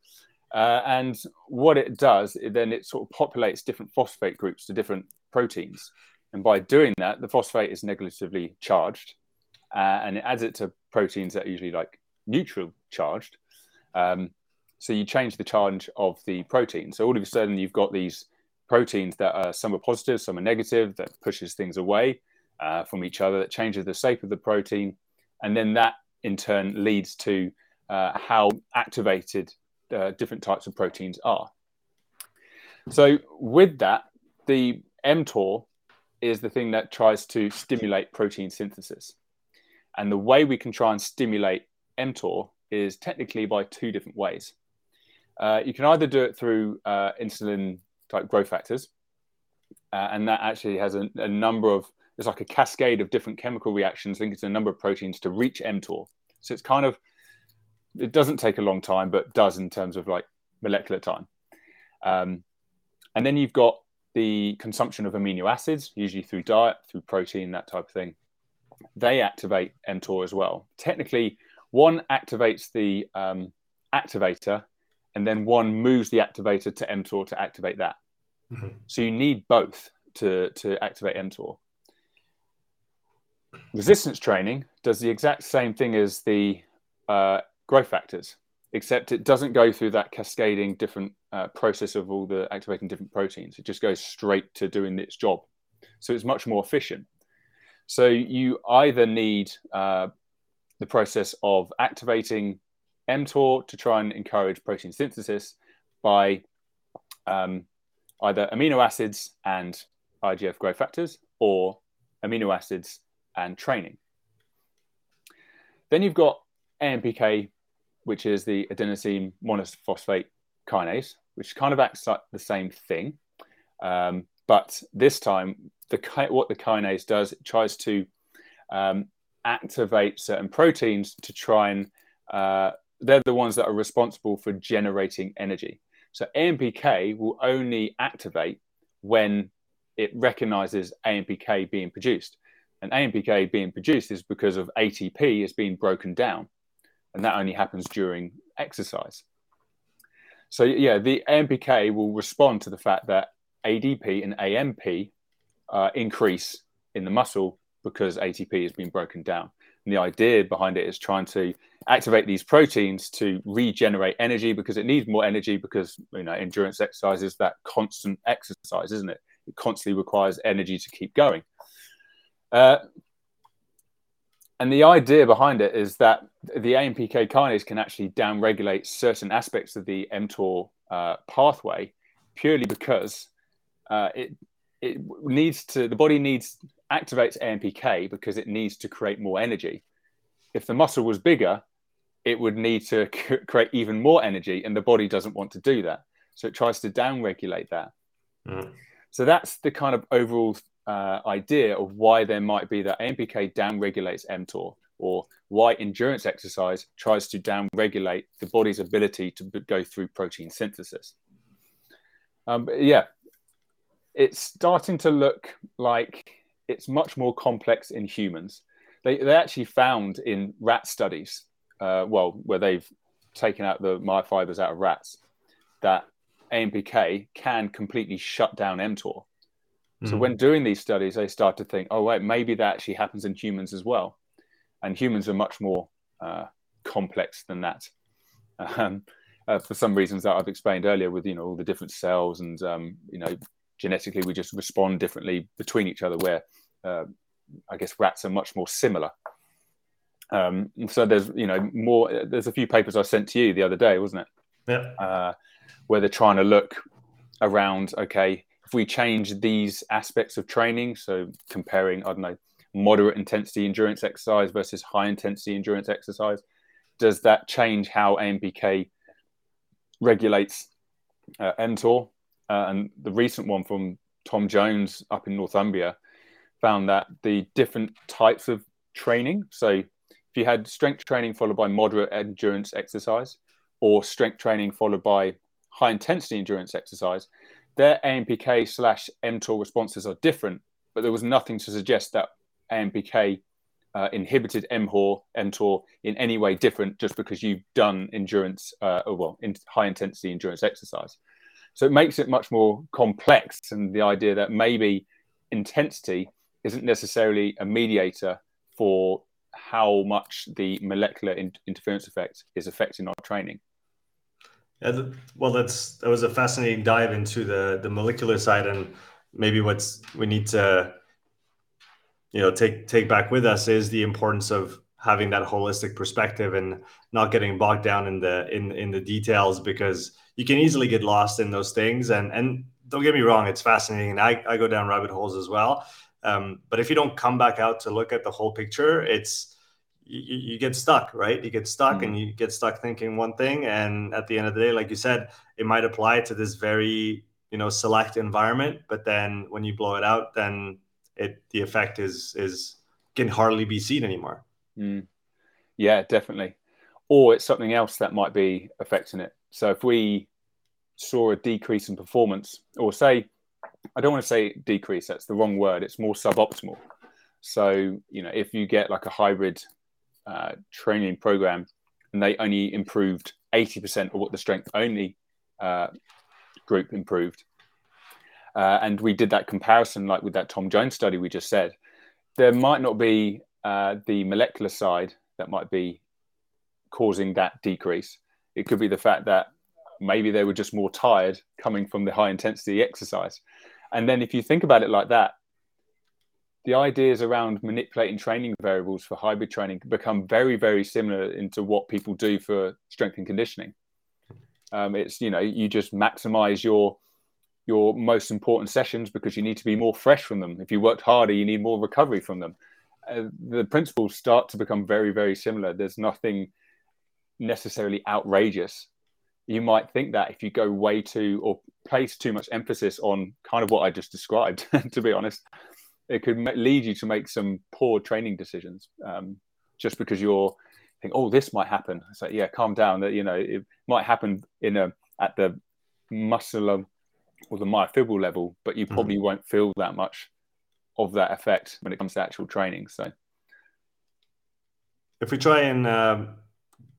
Uh, and what it does, it, then it sort of populates different phosphate groups to different proteins. And by doing that, the phosphate is negatively charged uh, and it adds it to proteins that are usually like neutral charged. Um, so you change the charge of the protein. So all of a sudden, you've got these proteins that are some are positive, some are negative, that pushes things away. uh, from each other that changes the shape of the protein, and then that in turn leads to uh, how activated uh, different types of proteins are. So with that, the mTOR is the thing that tries to stimulate protein synthesis. And the way we can try and stimulate mTOR is technically by two different ways. Uh, you can either do it through uh, insulin type growth factors, uh, and that actually has a, a, number of, there's like a cascade of different chemical reactions linked to a number of proteins to reach mTOR. So it's kind of, it doesn't take a long time, but does in terms of like molecular time. Um, and then you've got the consumption of amino acids, usually through diet, through protein, that type of thing. They activate mTOR as well. Technically, one activates the um, activator, and then one moves the activator to mTOR to activate that. Mm-hmm. So you need both to, to activate mTOR. Resistance training does the exact same thing as the uh, growth factors except it doesn't go through that cascading different uh, process of all the activating different proteins. It just goes straight to doing its job. So it's much more efficient. So you either need uh, the process of activating mTOR to try and encourage protein synthesis by um, either amino acids and IGF growth factors or amino acids and training. Then you've got AMPK which is the adenosine monophosphate kinase, which kind of acts like the same thing. Um, but this time, the what the kinase does, it tries to um, activate certain proteins to try and uh, they're the ones that are responsible for generating energy. So AMPK will only activate when it recognizes AMPK being produced. And AMPK being produced is because of ATP is being broken down and that only happens during exercise. So yeah, the AMPK will respond to the fact that ADP and AMP uh, increase in the muscle because ATP has been broken down. And the idea behind it is trying to activate these proteins to regenerate energy because it needs more energy because you know endurance exercise is that constant exercise, isn't it? It constantly requires energy to keep going. Uh, and the idea behind it is that the AMPK kinase can actually downregulate certain aspects of the mTOR uh, pathway purely because uh, it it needs to the body needs activates AMPK because it needs to create more energy. If the muscle was bigger, it would need to c- create even more energy, and the body doesn't want to do that, so it tries to downregulate that. Mm. So that's the kind of overall uh, idea of why there might be that AMPK downregulates mTOR or why endurance exercise tries to downregulate the body's ability to go through protein synthesis. Um, yeah, it's starting to look like it's much more complex in humans. They, they actually found in rat studies, uh, well, where they've taken out the myofibers out of rats, that AMPK can completely shut down mTOR. So mm. when doing these studies, they start to think, oh wait, maybe that actually happens in humans as well, and humans are much more uh, complex than that. Um, uh, for some reasons that I've explained earlier, with you know all the different cells and um, you know genetically we just respond differently between each other. Where uh, I guess rats are much more similar. Um, so there's you know more. There's a few papers I sent to you the other day, wasn't it? Yeah. Uh, where they're trying to look around. Okay, we change these aspects of training, so comparing, I don't know, moderate intensity endurance exercise versus high intensity endurance exercise, does that change how AMPK regulates uh, mTOR? Uh, and the recent one from Tom Jones up in Northumbria found that the different types of training, so if you had strength training followed by moderate endurance exercise, or strength training followed by high intensity endurance exercise, their AMPK slash mTOR responses are different, but there was nothing to suggest that AMPK uh, inhibited mHOR, mTOR in any way different just because you've done endurance, uh, or well, in high intensity endurance exercise. So it makes it much more complex, and the idea that maybe intensity isn't necessarily a mediator for how much the molecular in- interference effect is affecting our training. Yeah, well, that's that was a fascinating dive into the the molecular side and maybe what's we need to you know take take back with us is the importance of having that holistic perspective and not getting bogged down in the in in the details because you can easily get lost in those things. And and don't get me wrong it's fascinating and i, I go down rabbit holes as well. Um, but if you don't come back out to look at the whole picture it's you, you get stuck right? You get stuck mm-hmm. and you get stuck thinking one thing and at the end of the day like you said it might apply to this very you know select environment but then when you blow it out then it the effect is is can hardly be seen anymore. Mm. yeah definitely. Or it's something else that might be affecting it. So if we saw a decrease in performance or say i don't want to say decrease that's the wrong word it's more suboptimal. So you know if you get like a hybrid uh, training program and they only improved 80% of what the strength only uh, group improved. Uh, and we did that comparison, like with that Tom Jones study we just said. There might not be uh, the molecular side that might be causing that decrease. It could be the fact that maybe they were just more tired coming from the high intensity exercise. And then if you think about it like that, the ideas around manipulating training variables for hybrid training become very, very similar into what people do for strength and conditioning. Um, it's you know you just maximize your your most important sessions because you need to be more fresh from them. If you worked harder, you need more recovery from them. Uh, the principles start to become very, very similar. There's nothing necessarily outrageous. You might think that if you go way too or place too much emphasis on kind of what I just described, to be honest, it could lead you to make some poor training decisions um, just because you're think, oh, this might happen. It's like, yeah, calm down. That you know, it might happen in a at the muscle or the myofibral level, but you probably mm. won't feel that much of that effect when it comes to actual training. So, if we try and um,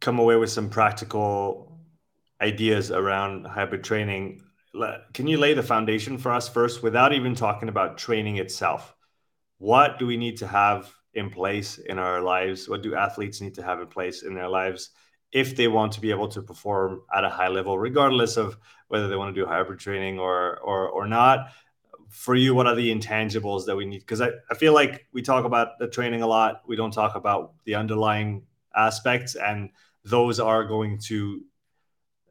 come away with some practical ideas around hybrid training, can you lay the foundation for us first without even talking about training itself? What do we need to have in place in our lives? What do athletes need to have in place in their lives if they want to be able to perform at a high level, regardless of whether they want to do hybrid training or or or not? For you, what are the intangibles that we need? Because I, I feel like we talk about the training a lot. We don't talk about the underlying aspects, and those are going to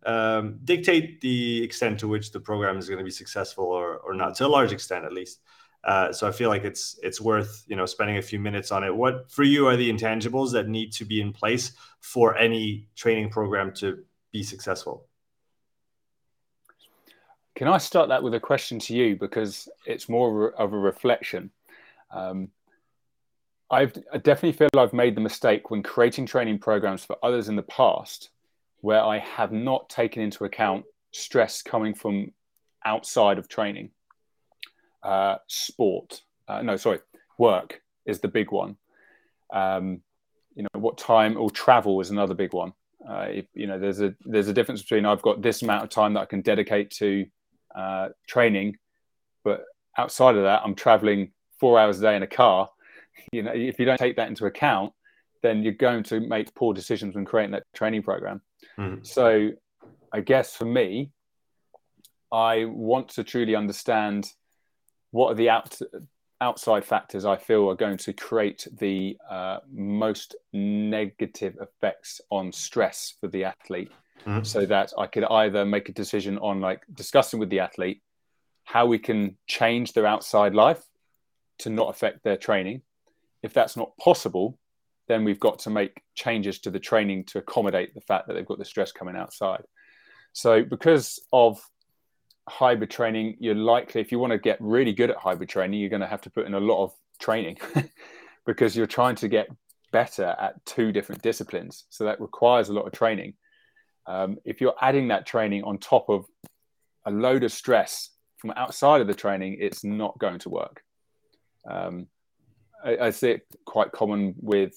um, dictate the extent to which the program is going to be successful or, or not, to a large extent at least. Uh, so I feel like it's it's worth you know spending a few minutes on it. What for you are the intangibles that need to be in place for any training program to be successful? Can I start that with a question to you because it's more of a reflection. Um, I've, I definitely feel I've made the mistake when creating training programs for others in the past, where I have not taken into account stress coming from outside of training uh, sport. Uh, no, sorry, work is the big one. Um, you know, what time or travel is another big one. Uh, if, you know, there's a there's a difference between I've got this amount of time that I can dedicate to uh, training, but outside of that, I'm traveling four hours a day in a car. You know, if you don't take that into account, then you're going to make poor decisions when creating that training program. Mm. So, I guess for me, I want to truly understand what are the out, outside factors I feel are going to create the uh, most negative effects on stress for the athlete mm-hmm. so that I could either make a decision on like discussing with the athlete how we can change their outside life to not affect their training. If that's not possible, then we've got to make changes to the training to accommodate the fact that they've got the stress coming outside. So, because of hybrid training, you're likely, if you want to get really good at hybrid training, you're going to have to put in a lot of training because you're trying to get better at two different disciplines. So that requires a lot of training. Um, if you're adding that training on top of a load of stress from outside of the training, it's not going to work. Um, I, I see it quite common with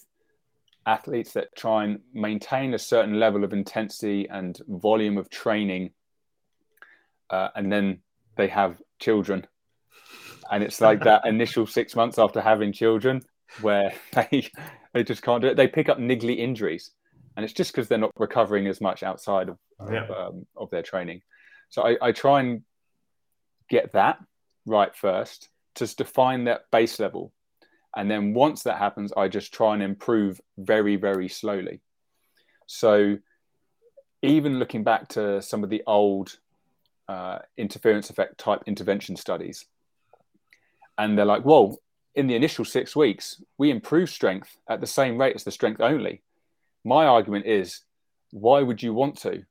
athletes that try and maintain a certain level of intensity and volume of training uh, and then they have children, and it's like that initial six months after having children where they they just can't do it. They pick up niggly injuries, and it's just because they're not recovering as much outside of yeah. of, um, of, their training. So I, I try and get that right first, to define that base level, And then once that happens, I just try and improve very, very slowly. So even looking back to some of the old uh, interference effect type intervention studies, and they're like, well, in the initial six weeks, we improve strength at the same rate as the strength only. My argument is, why would you want to?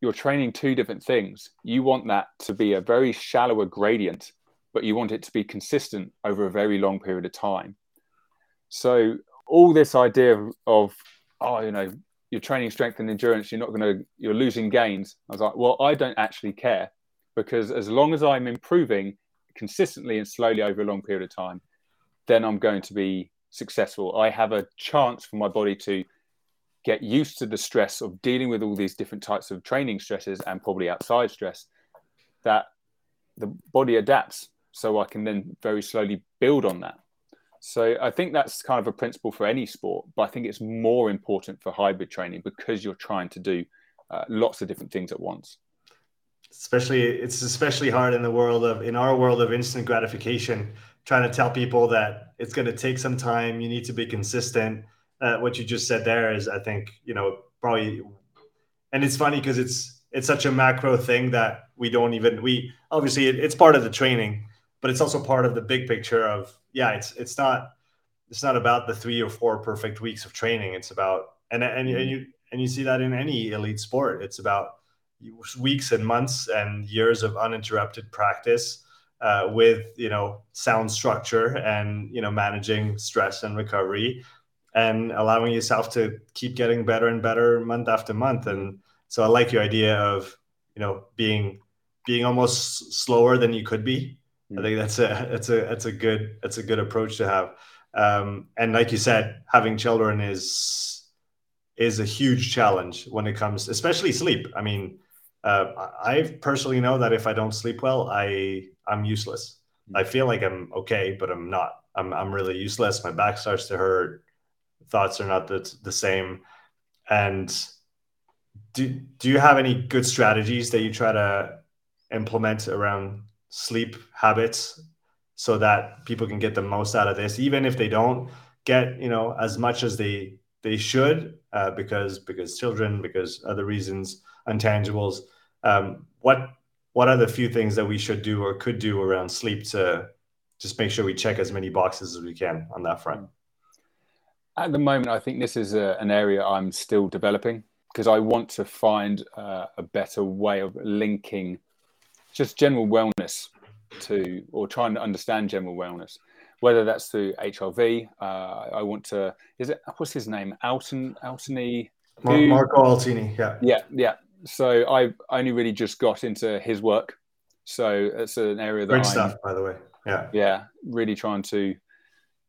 You're training two different things. You want that to be a very shallower gradient, but you want it to be consistent over a very long period of time. So all this idea of, oh, you know, you're training strength and endurance, you're not going to, you're losing gains. I was like, well, I don't actually care because as long as I'm improving consistently and slowly over a long period of time, then I'm going to be successful. I have a chance for my body to get used to the stress of dealing with all these different types of training stresses and probably outside stress that the body adapts so I can then very slowly build on that. So I think that's kind of a principle for any sport, but I think it's more important for hybrid training because you're trying to do uh, lots of different things at once. Especially, it's especially hard in the world of in our world of instant gratification trying to tell people that it's going to take some time. You need to be consistent. Uh, what you just said there is, I think, you know, probably, and it's funny because it's it's such a macro thing that we don't even we obviously it, it's part of the training, but it's also part of the big picture of yeah, it's it's not it's not about the three or four perfect weeks of training. It's about and and, and you and you see that in any elite sport. It's about weeks and months and years of uninterrupted practice uh, with you know sound structure and you know managing stress and recovery and allowing yourself to keep getting better and better month after month and so i like your idea of you know being being almost slower than you could be i think that's a that's a that's a good that's a good approach to have um, and like you said having children is is a huge challenge when it comes especially sleep i mean uh, I personally know that if I don't sleep well, I I'm useless. Hmm. I feel like I'm okay, but I'm not. I'm I'm really useless. My back starts to hurt. Thoughts are not the, the same. And do do you have any good strategies that you try to implement around sleep habits so that people can get the most out of this, even if they don't get you know as much as they they should uh, because because children because other reasons intangibles. Um, what what are the few things that we should do or could do around sleep to just make sure we check as many boxes as we can on that front? At the moment, I think this is a, an area I'm still developing because I want to find uh, a better way of linking just general wellness to, or trying to understand general wellness, whether that's through HRV. Uh, I want to, is it, what's his name? Alton, Altony? Marco Altini, yeah. Yeah, yeah so I only really just got into his work. So it's an area that great stuff, by the way. Yeah, yeah, really trying to,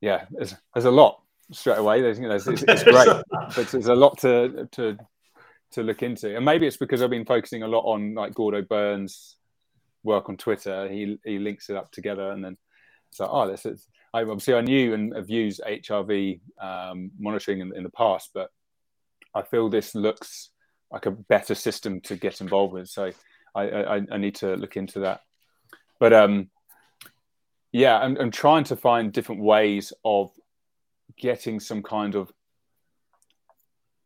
yeah. There's, there's a lot straight away. There's, you know, it's, it's great, but there's a lot to to to look into, and maybe it's because I've been focusing a lot on like Gordo Byrn's work on Twitter. He he links it up together, and then so oh, this is. I, obviously, I knew and have used HRV um, monitoring in, in the past, but I feel this looks like a better system to get involved with. So I, I, I need to look into that. But um, yeah, I'm, I'm trying to find different ways of getting some kind of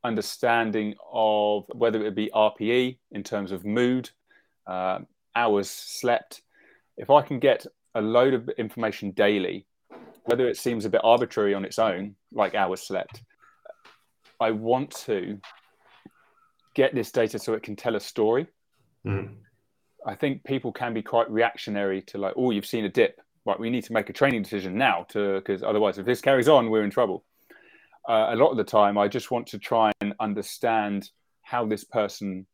understanding of whether it be RPE in terms of mood, uh, hours slept. If I can get a load of information daily, whether it seems a bit arbitrary on its own, like hours slept, I want to get this data so it can tell a story. Mm. I think people can be quite reactionary to like, oh, you've seen a dip, right? We need to make a training decision now to because otherwise, if this carries on, we're in trouble. Uh, a lot of the time, I just want to try and understand how this person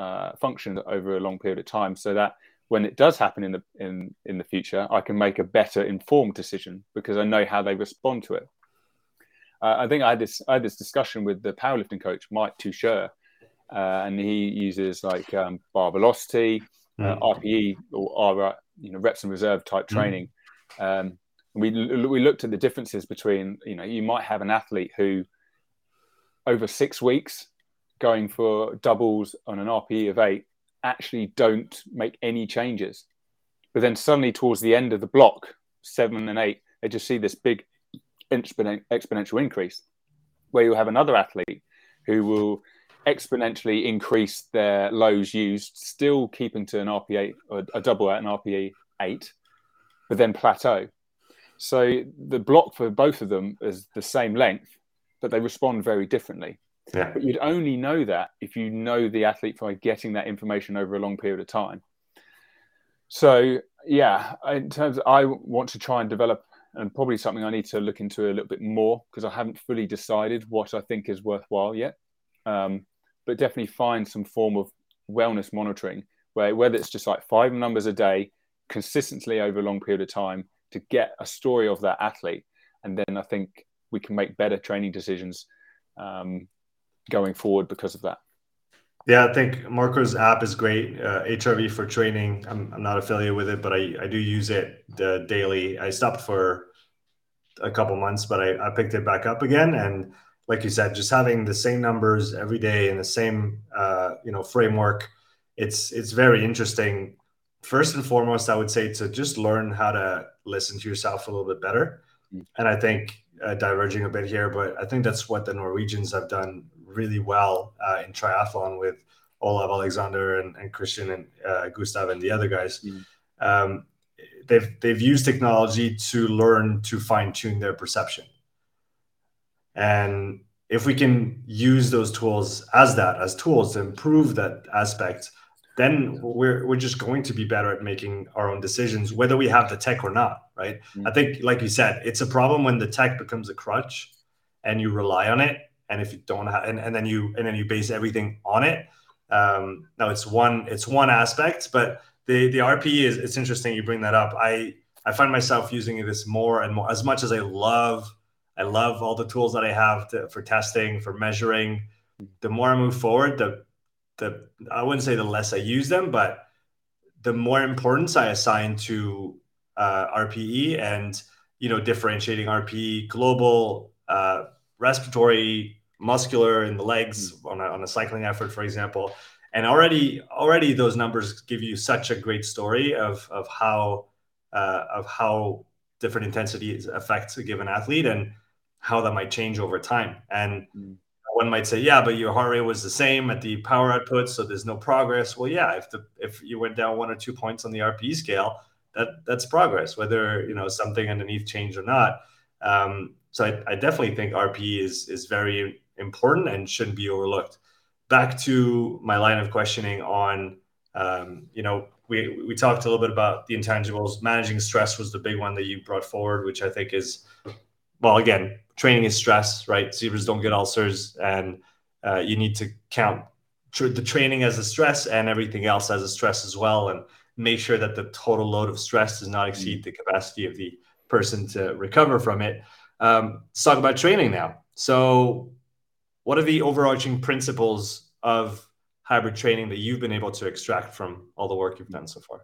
uh, functions over a long period of time, so that when it does happen in the in in the future, I can make a better informed decision because I know how they respond to it. Uh, I think I had this I had this discussion with the powerlifting coach Mike Tuchscherer, uh, and he uses like um, bar velocity, uh, mm. RPE or R, you know reps in reserve type mm. training. Mm. Um, we we looked at the differences between you know you might have an athlete who over six weeks going for doubles on an RPE of eight actually don't make any changes, but then suddenly towards the end of the block seven and eight they just see this big exponential increase, where you'll have another athlete who will exponentially increase their lows used, still keeping to an RPA or a double at an RPE eight, but then plateau. So the block for both of them is the same length, but they respond very differently. Yeah. But you'd only know that if you know the athlete by getting that information over a long period of time. So yeah, in terms of, I want to try and develop and probably something I need to look into a little bit more because I haven't fully decided what I think is worthwhile yet. Um, but definitely find some form of wellness monitoring where whether it's just like five numbers a day consistently over a long period of time to get a story of that athlete and then i think we can make better training decisions um, going forward because of that yeah i think marco's app is great uh, HRV4Training I'm, I'm not affiliated with it but i, I do use it uh, daily i stopped for a couple months but I, I picked it back up again and like you said, just having the same numbers every day in the same uh, you know framework, it's it's very interesting. First and foremost, I would say to just learn how to listen to yourself a little bit better. Mm. And I think uh, diverging a bit here, but I think that's what the Norwegians have done really well uh, in triathlon with Olav Alexander and, and Christian and uh, Gustav and the other guys. Mm. Um, they've they've used technology to learn to fine tune their perception. And if we can use those tools as that, as tools to improve that aspect, then we're we're just going to be better at making our own decisions, whether we have the tech or not, right? Mm-hmm. I think, like you said, it's a problem when the tech becomes a crutch and you rely on it. And if you don't have and, and then you and then you base everything on it. Um, now it's one it's one aspect, but the the RPE is it's interesting you bring that up. I I find myself using this more and more as much as I love I love all the tools that I have to, for testing, for measuring. The more I move forward, the the I wouldn't say the less I use them, but the more importance I assign to uh, RPE and you know differentiating RPE, global, uh, respiratory, muscular in the legs mm. on a, on a cycling effort, for example. And already already those numbers give you such a great story of of how uh, of how different intensities affect a given athlete and how that might change over time. And mm. one might say, yeah, but your heart rate was the same at the power output, so there's no progress. Well, yeah, if the if you went down one or two points on the RPE scale, that that's progress, whether you know something underneath changed or not. Um, so I, I definitely think RPE is is very important and shouldn't be overlooked. Back to my line of questioning on, um, you know, we we talked a little bit about the intangibles. Managing stress was the big one that you brought forward, which I think is well, again, training is stress, right? Zebras don't get ulcers, and uh, you need to count tr- the training as a stress and everything else as a stress as well, and make sure that the total load of stress does not exceed the capacity of the person to recover from it. Um, let's talk about training now. So, what are the overarching principles of hybrid training that you've been able to extract from all the work you've done so far?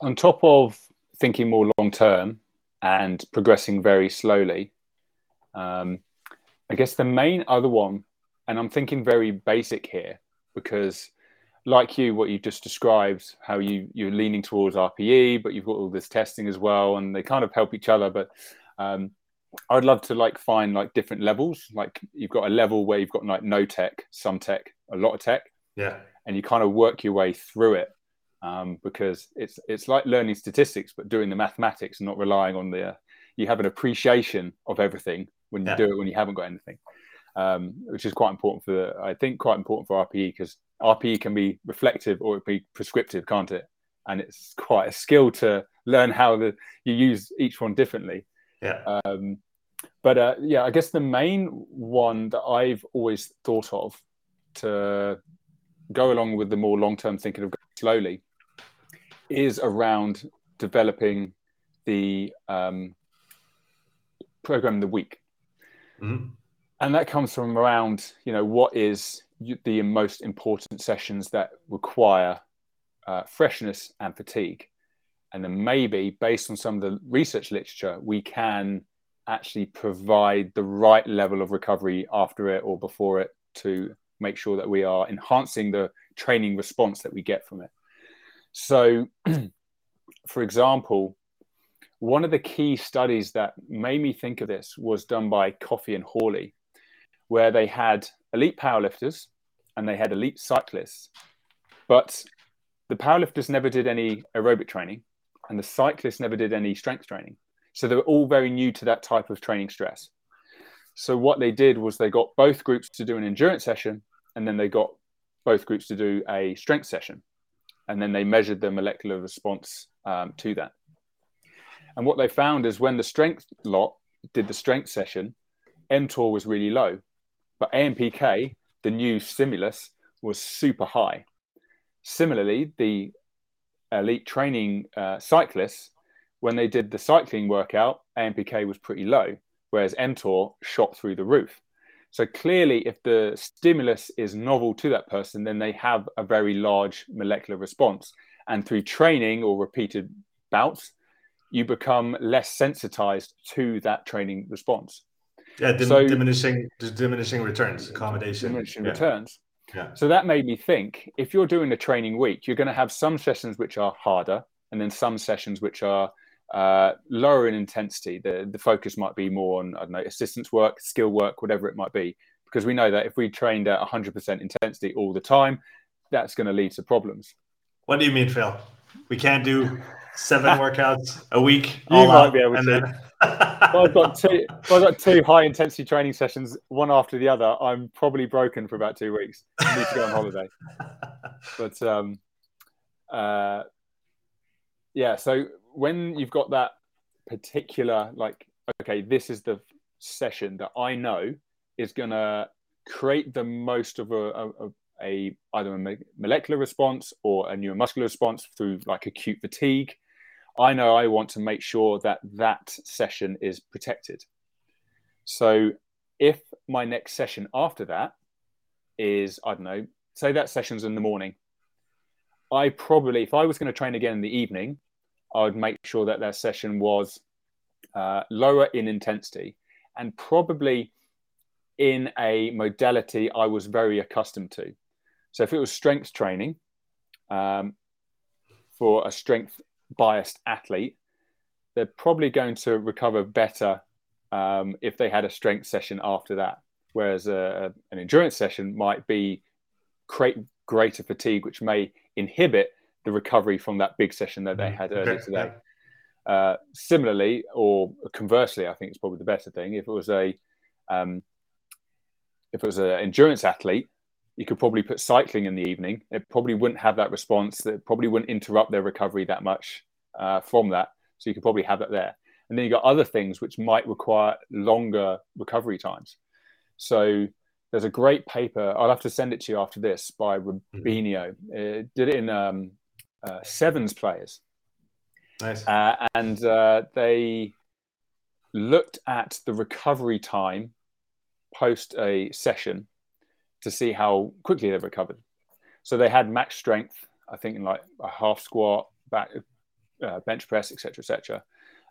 On top of thinking more long term, and progressing very slowly. Um, I guess the main other one, and I'm thinking very basic here because, like you, what you just described, how you you're leaning towards RPE, but you've got all this testing as well, and they kind of help each other. But um, I'd love to like find like different levels. Like you've got a level where you've got like no tech, some tech, a lot of tech. Yeah. And you kind of work your way through it um, because it's it's like learning statistics but doing the mathematics and not relying on the uh, you have an appreciation of everything when you yeah. do it when you haven't got anything um, which is quite important for the, I think quite important for RPE because RPE can be reflective or it be prescriptive can't it and it's quite a skill to learn how the you use each one differently yeah um, but uh, yeah I guess the main one that I've always thought of to go along with the more long-term thinking of going slowly is around developing the um, program of the week. Mm-hmm. And that comes from around, you know, what is the most important sessions that require uh, freshness and fatigue. And then maybe based on some of the research literature, we can actually provide the right level of recovery after it or before it to make sure that we are enhancing the training response that we get from it. So, for example, one of the key studies that made me think of this was done by Coffey and Hawley, where they had elite powerlifters and they had elite cyclists, but the powerlifters never did any aerobic training and the cyclists never did any strength training. So they were all very new to that type of training stress. So what they did was they got both groups to do an endurance session and then they got both groups to do a strength session. And then they measured the molecular response um, to that. And what they found is when the strength lot did the strength session, mTOR was really low, but AMPK, the new stimulus, was super high. Similarly, the elite training uh, cyclists, when they did the cycling workout, AMPK was pretty low, whereas mTOR shot through the roof. So clearly, if the stimulus is novel to that person, then they have a very large molecular response. And through training or repeated bouts, you become less sensitized to that training response. Yeah, dim- so, diminishing diminishing returns, accommodation. Diminishing yeah. returns. Yeah. So that made me think if you're doing a training week, you're going to have some sessions which are harder and then some sessions which are uh, lower in intensity. The, the focus might be more on, I don't know, assistance work, skill work, whatever it might be. Because we know that if we trained at 100% intensity all the time, that's going to lead to problems. What do you mean, Phil? We can't do seven workouts a week. You might be able to. Then... I've got two. I've got two high intensity training sessions, one after the other. I'm probably broken for about two weeks. I need to go on holiday. But um, uh, yeah. So when you've got that particular like okay this is the session that i know is going to create the most of a, a, a, either a molecular response or a neuromuscular response through like acute fatigue i know i want to make sure that that session is protected so if my next session after that is i don't know say that session's in the morning i probably if i was going to train again in the evening I would make sure that that session was uh, lower in intensity and probably in a modality I was very accustomed to. So if it was strength training um, for a strength biased athlete, they're probably going to recover better um, if they had a strength session after that. Whereas a, an endurance session might be create greater fatigue, which may inhibit the recovery from that big session that they mm, had earlier today. Uh, similarly, or conversely, I think it's probably the better thing. If it was a um, if it was an endurance athlete, you could probably put cycling in the evening. It probably wouldn't have that response. That probably wouldn't interrupt their recovery that much uh, from that. So you could probably have that there. And then you got other things which might require longer recovery times. So there's a great paper. I'll have to send it to you after this by mm-hmm. Rubinho. Mm-hmm. did it in um, uh, sevens players. Nice. Uh, and uh, they looked at the recovery time post a session to see how quickly they recovered. So they had max strength, I think, in like a half squat, back, uh, bench press, etc., etc.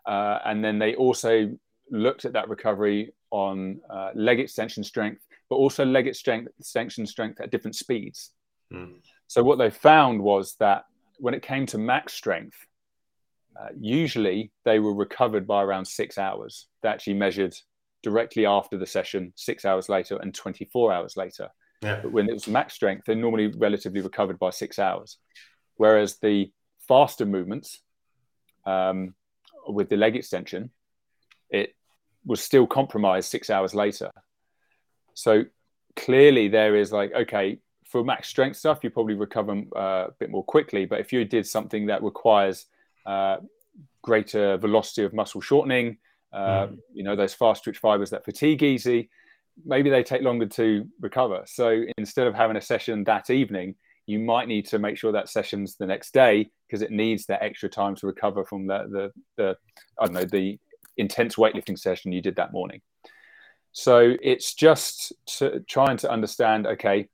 Uh, and then they also looked at that recovery on uh, leg extension strength, but also leg strength, extension strength at different speeds. Mm. So what they found was that when it came to max strength, uh, usually they were recovered by around six hours. They actually measured directly after the session, six hours later, and 24 hours later. Yeah. But when it was max strength, they're normally relatively recovered by six hours. Whereas the faster movements um, with the leg extension, it was still compromised six hours later. So clearly, there is like, okay, for max strength stuff, you probably recover uh, a bit more quickly. But if you did something that requires uh, greater velocity of muscle shortening, uh, mm. you know, those fast twitch fibers that fatigue easy, maybe they take longer to recover. So instead of having a session that evening, you might need to make sure that session's the next day because it needs that extra time to recover from the, the, the I don't know, the intense weightlifting session you did that morning. So it's just to, trying to understand, okay,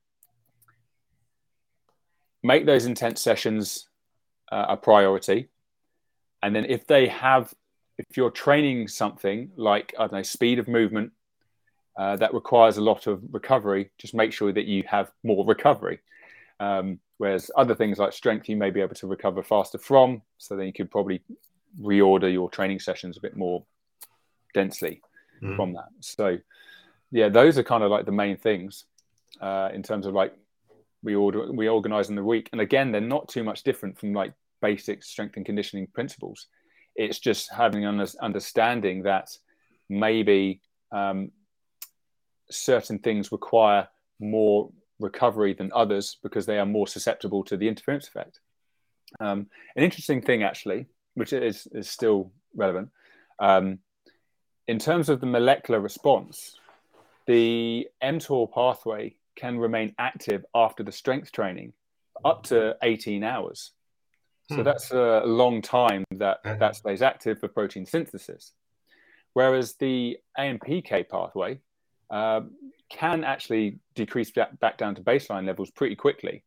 make those intense sessions uh, a priority. And then if they have, if you're training something like, I don't know, speed of movement uh, that requires a lot of recovery, just make sure that you have more recovery. Um, whereas other things like strength, you may be able to recover faster from. So then you could probably reorder your training sessions a bit more densely mm. from that. So, yeah, those are kind of like the main things uh, in terms of like we order we organize in the week. And again, they're not too much different from like basic strength and conditioning principles. It's just having an understanding that maybe um, certain things require more recovery than others because they are more susceptible to the interference effect. Um, an interesting thing, actually, which is, is still relevant, um, in terms of the molecular response, the mTOR pathway can remain active after the strength training up to 18 hours. So hmm. that's a long time that that stays active for protein synthesis. Whereas the AMPK pathway uh, can actually decrease back, back down to baseline levels pretty quickly,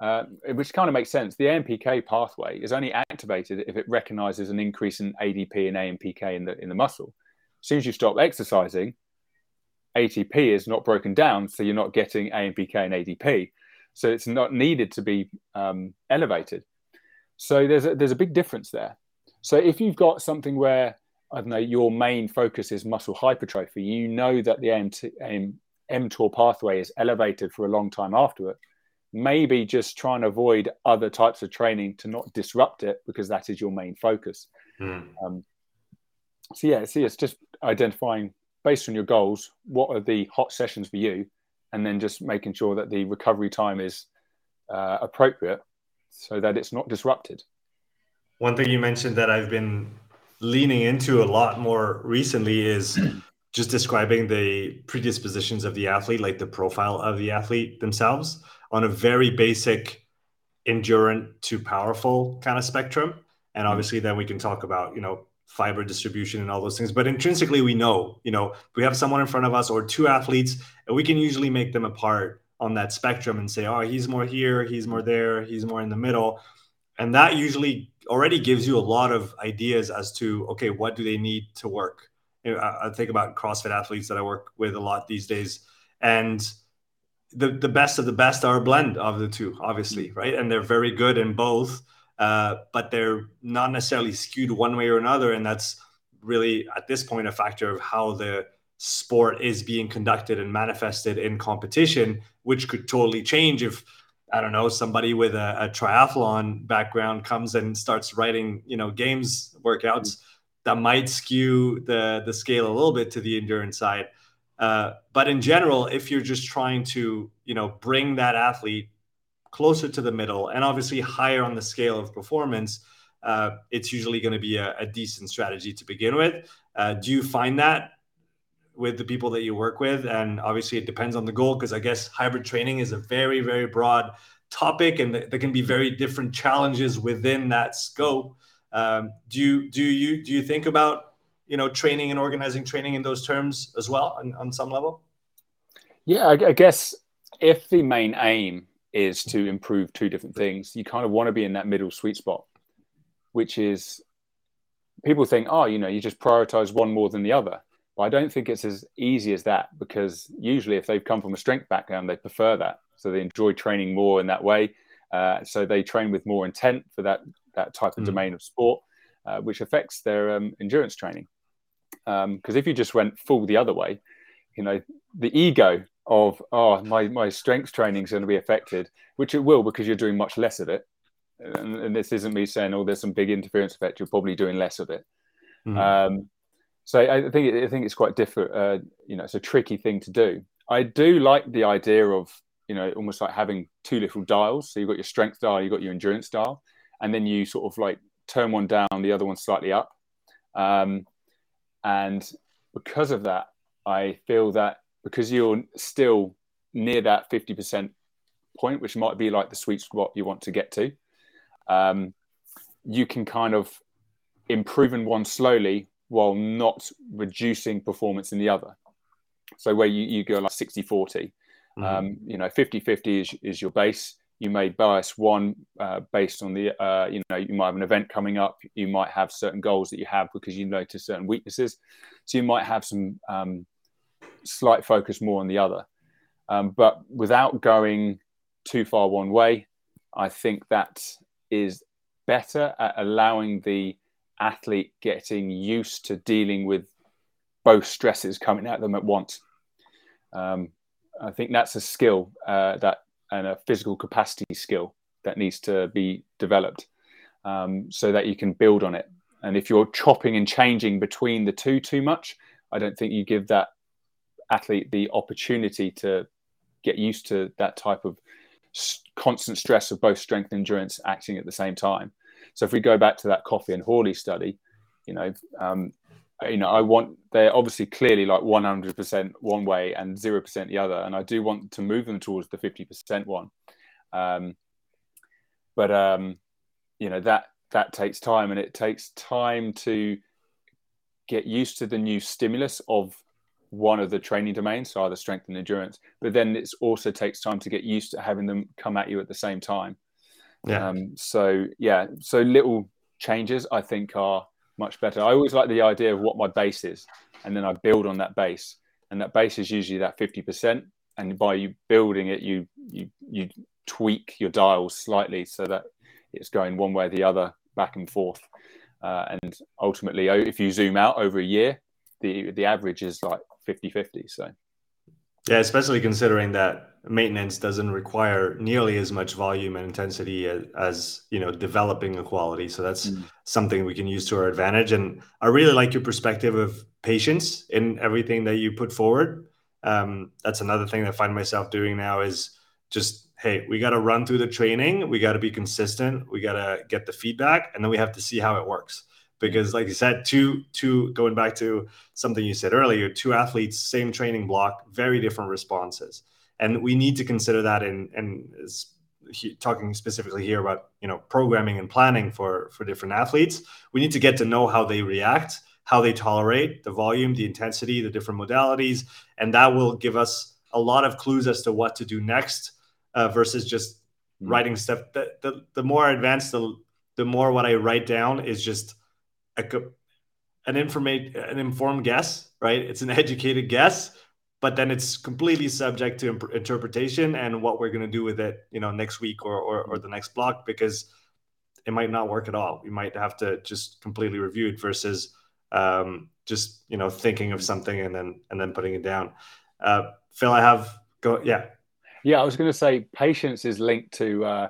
uh, which kind of makes sense. The AMPK pathway is only activated if it recognizes an increase in ADP and AMPK in the in the muscle. As soon as you stop exercising, ATP is not broken down, so you're not getting AMPK and ADP. So it's not needed to be um, elevated. So there's a, there's a big difference there. So if you've got something where I don't know your main focus is muscle hypertrophy, you know that the AMT, AM, mTOR pathway is elevated for a long time after it. Maybe just try and avoid other types of training to not disrupt it because that is your main focus. Mm. Um, so yeah, see, it's just identifying based on your goals what are the hot sessions for you, and then just making sure that the recovery time is uh, appropriate so that it's not disrupted. One thing you mentioned that I've been leaning into a lot more recently is just describing the predispositions of the athlete, like the profile of the athlete themselves, on a very basic endurance to powerful kind of spectrum. And mm-hmm. obviously, then we can talk about, you know, fiber distribution and all those things. But intrinsically, we know, you know, we have someone in front of us or two athletes, and we can usually make them apart on that spectrum and say, oh, he's more here, he's more there, he's more in the middle. And that usually already gives you a lot of ideas as to, okay, what do they need to work? You know, I, I think about CrossFit athletes that I work with a lot these days. And the, the best of the best are a blend of the two, obviously, right? And they're very good in both uh, but they're not necessarily skewed one way or another. And that's really at this point a factor of how the sport is being conducted and manifested in competition, which could totally change if I don't know somebody with a, a triathlon background comes and starts writing you know games workouts that might skew the the scale a little bit to the endurance side. Uh, but in general, if you're just trying to you know bring that athlete closer to the middle and obviously higher on the scale of performance, uh, it's usually going to be a, a, decent strategy to begin with. Uh, do you find that with the people that you work with? And obviously, it depends on the goal because I guess hybrid training is a very, very broad topic, and there can be very different challenges within that scope. Um, do you do you do you think about you know training and organizing training in those terms as well on, on some level? Yeah, I, I guess if the main aim is to improve two different things. You kind of want to be in that middle sweet spot, which is people think, oh, you know, you just prioritize one more than the other. But I don't think it's as easy as that because usually, if they've come from a strength background, they prefer that. So they enjoy training more in that way. Uh, so they train with more intent for that that type of mm. domain of sport, uh, which affects their um, endurance training. Because um, if you just went full the other way, you know, the ego of oh my my strength training is going to be affected, which it will because you're doing much less of it. And, and this isn't me saying oh there's some big interference effect. You're probably doing less of it. Mm-hmm. Um, so I think I think it's quite different. Uh, you know, it's a tricky thing to do. I do like the idea of you know almost like having two little dials. So you've got your strength dial, you've got your endurance dial, and then you sort of like turn one down, the other one slightly up. Um, and because of that, I feel that because you're still near that 50% point, which might be like the sweet spot you want to get to, um, you can kind of improve in one slowly while not reducing performance in the other. So where you, you go like 60 40, mm-hmm. um, you know, 50 50 is, is your base. You may bias one uh, based on the, uh, you know, you might have an event coming up. You might have certain goals that you have because you notice certain weaknesses. So you might have some um, slight focus more on the other. Um, but without going too far one way, I think that is better at allowing the athlete getting used to dealing with both stresses coming at them at once. Um, I think that's a skill uh, that and a physical capacity skill that needs to be developed um, so that you can build on it. And if you're chopping and changing between the two too much, I don't think you give that athlete the opportunity to get used to that type of constant stress of both strength and endurance acting at the same time. So if we go back to that Coffey and Hawley study, you know, um, you know, I want they're obviously clearly like 100% one way and 0% the other, and I do want to move them towards the 50% one. Um, but um, you know that that takes time, and it takes time to get used to the new stimulus of one of the training domains, so either strength and endurance. But then it also takes time to get used to having them come at you at the same time. Yeah. Um, so yeah, so little changes I think are much better. I always like the idea of what my base is, and then I build on that base, and that base is usually that fifty percent. And by you building it, you you you tweak your dials slightly so that it's going one way or the other, back and forth. Uh, and ultimately, if you zoom out over a year, the the average is like 50-50. So yeah, especially considering that maintenance doesn't require nearly as much volume and intensity as, as you know developing a quality. So that's mm. something we can use to our advantage. And I really like your perspective of patience in everything that you put forward. Um, that's another thing I find myself doing now is just hey, we got to run through the training, we got to be consistent, we got to get the feedback, and then we have to see how it works because like you said two two going back to something you said earlier two athletes same training block very different responses. And we need to consider that in and talking specifically here about you know programming and planning for for different athletes. We need to get to know how they react how they tolerate the volume the intensity the different modalities. And that will give us a lot of clues as to what to do next uh, versus just hmm. writing stuff. The, the, the more advanced the, the more what i write down is just a, an informate an informed guess, right? It's an educated guess, but then it's completely subject to imp- interpretation and what we're going to do with it, you know, next week or, or or the next block because it might not work at all. We might have to just completely review it versus um, just you know thinking of something and then and then putting it down. Uh, Phil, I have go yeah. Yeah, I was going to say patience is linked to uh,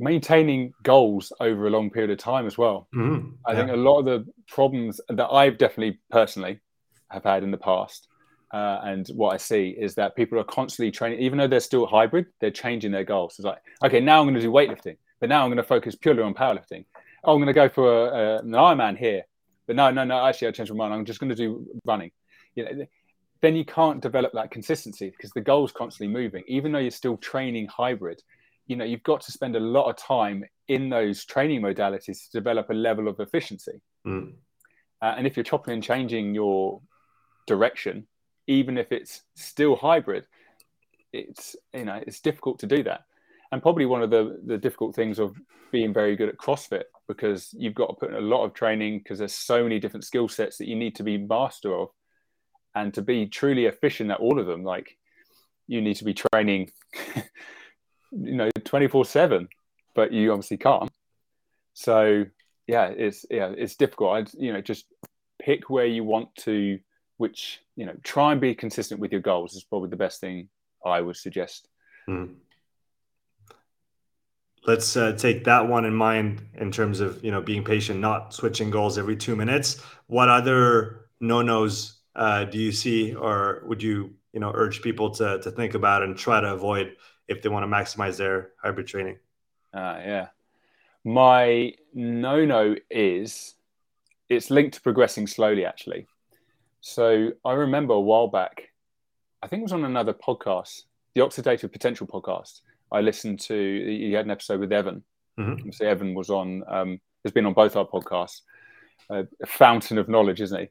maintaining goals over a long period of time as well. Mm-hmm. I yeah. think a lot of the problems that I've definitely personally have had in the past, uh, and what I see is that people are constantly training, even though they're still hybrid, they're changing their goals. It's like, okay, now I'm going to do weightlifting, but now I'm going to focus purely on powerlifting. Oh, I'm going to go for a, a, an Ironman here, but no, no, no. Actually, I changed my mind. I'm just going to do running. You know, then you can't develop that consistency because the goal's constantly moving, even though you're still training hybrid you know you've got to spend a lot of time in those training modalities to develop a level of efficiency. Mm. uh, and if you're chopping and changing your direction even if it's still hybrid it's you know it's difficult to do that. And probably one of the the difficult things of being very good at crossfit because you've got to put in a lot of training because there's so many different skill sets that you need to be master of. And to be truly efficient at all of them like you need to be training you know 24 7 but you obviously can't. So yeah it's yeah it's difficult. I you know just pick where you want to which you know try and be consistent with your goals is probably the best thing i would suggest. Mm. let's uh, take that one in mind in terms of you know being patient not switching goals every two minutes. What other no-nos uh, do you see or would you you know urge people to, to think about and try to avoid if they want to maximize their hybrid training. Uh, yeah. My no no is it's linked to progressing slowly, actually. So I remember a while back, I think it was on another podcast, the Oxidative Potential podcast. I listened to, he had an episode with Evan. Mm-hmm. So Evan was on, um, has been on both our podcasts, uh, a fountain of knowledge, isn't he?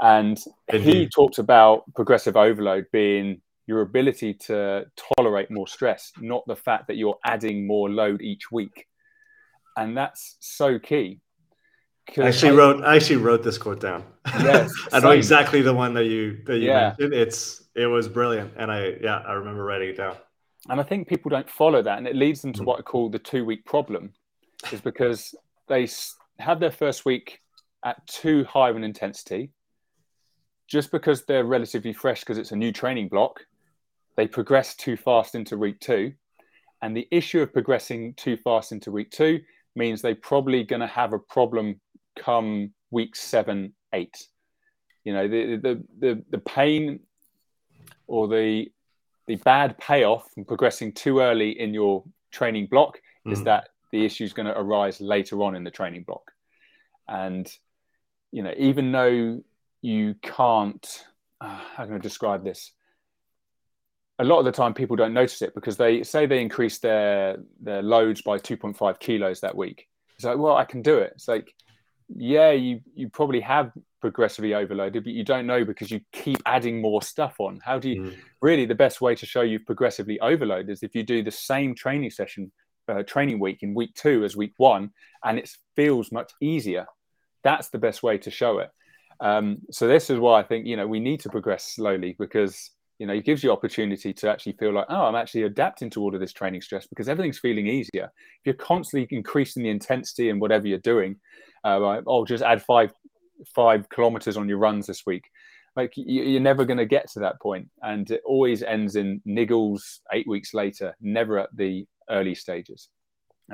And he talked about progressive overload being your ability to tolerate more stress, not the fact that you're adding more load each week. And that's so key. I actually I, wrote I actually wrote this quote down. Yes. I know exactly the one that you that you yeah. mentioned. It's it was brilliant. And I yeah, I remember writing it down. And I think people don't follow that and it leads them to mm. what I call the two week problem, is because they have their first week at too high of an intensity, just because they're relatively fresh because it's a new training block, they progress too fast into week two. And the issue of progressing too fast into week two means they're probably going to have a problem come week seven, eight. You know, the the the, the pain or the the bad payoff from progressing too early in your training block mm. is that the issue is going to arise later on in the training block. And you know, even though you can't, uh, how can I describe this? A lot of the time, people don't notice it because they say they increase their their loads by 2.5 kilos that week. It's like, well, I can do it. It's like, yeah, you you probably have progressively overloaded, but you don't know because you keep adding more stuff on. How do you mm. really the best way to show you've progressively overloaded is if you do the same training session, uh, training week in week two as week one, and it feels much easier. That's the best way to show it. Um, so this is why I think you know we need to progress slowly because you know it gives you opportunity to actually feel like oh I'm actually adapting to all of this training stress because everything's feeling easier. If you're constantly increasing the intensity and whatever you're doing, uh, like, oh just add five five kilometers on your runs this week. Like you're never going to get to that point, and it always ends in niggles eight weeks later, never at the early stages.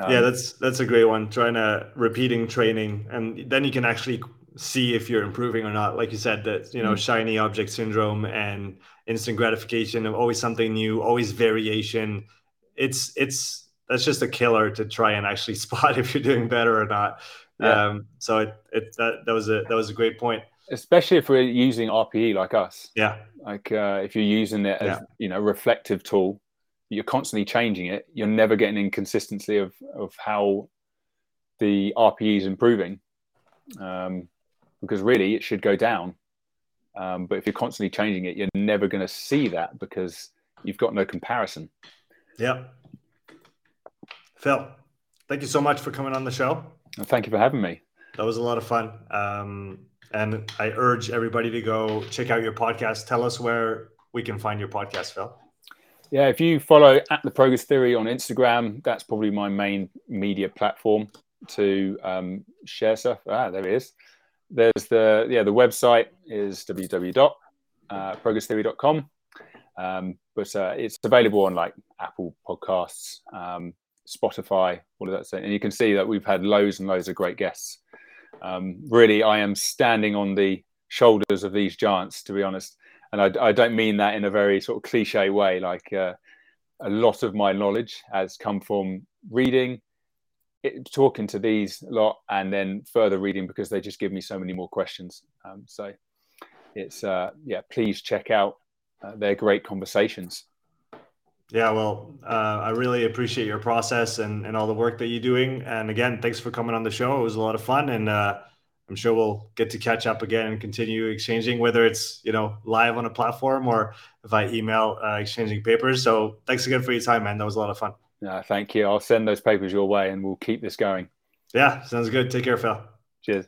Um, yeah, that's that's a great one. Trying to repeating training, and then you can actually see if you're improving or not. Like you said, that you know, mm-hmm. shiny object syndrome and instant gratification of always something new, always variation. It's it's that's just a killer to try and actually spot if you're doing better or not. Yeah. Um, so it, it that, that was a that was a great point. Especially if we're using RPE like us. Yeah. Like uh, if you're using it as yeah. you know reflective tool, you're constantly changing it. You're never getting inconsistency of of how the RPE is improving. Um, because really it should go down. Um, but if you're constantly changing it, you're never going to see that because you've got no comparison. Yeah. Phil, thank you so much for coming on the show. Thank you for having me. That was a lot of fun. Um, and I urge everybody to go check out your podcast. Tell us where we can find your podcast, Phil. Yeah, if you follow at the Progress Theory on Instagram, that's probably my main media platform to um, share stuff. Ah, there it is. There's the yeah the website is www.progresstheory.com, um, but uh, it's available on like Apple Podcasts, um, Spotify, all of that stuff. And you can see that we've had loads and loads of great guests. Um, really, I am standing on the shoulders of these giants, to be honest. And I, I don't mean that in a very sort of cliche way. Like uh, a lot of my knowledge has come from reading, it, talking to these a lot, and then further reading because they just give me so many more questions. Um, so it's uh, yeah, please check out uh, their great conversations. Yeah, well, uh, I really appreciate your process and, and all the work that you're doing. And again, thanks for coming on the show. It was a lot of fun, and uh, I'm sure we'll get to catch up again and continue exchanging, whether it's you know live on a platform or via email, uh, exchanging papers. So thanks again for your time, man. That was a lot of fun. Yeah, thank you. I'll send those papers your way, and we'll keep this going. Yeah, sounds good. Take care, Phil. Cheers.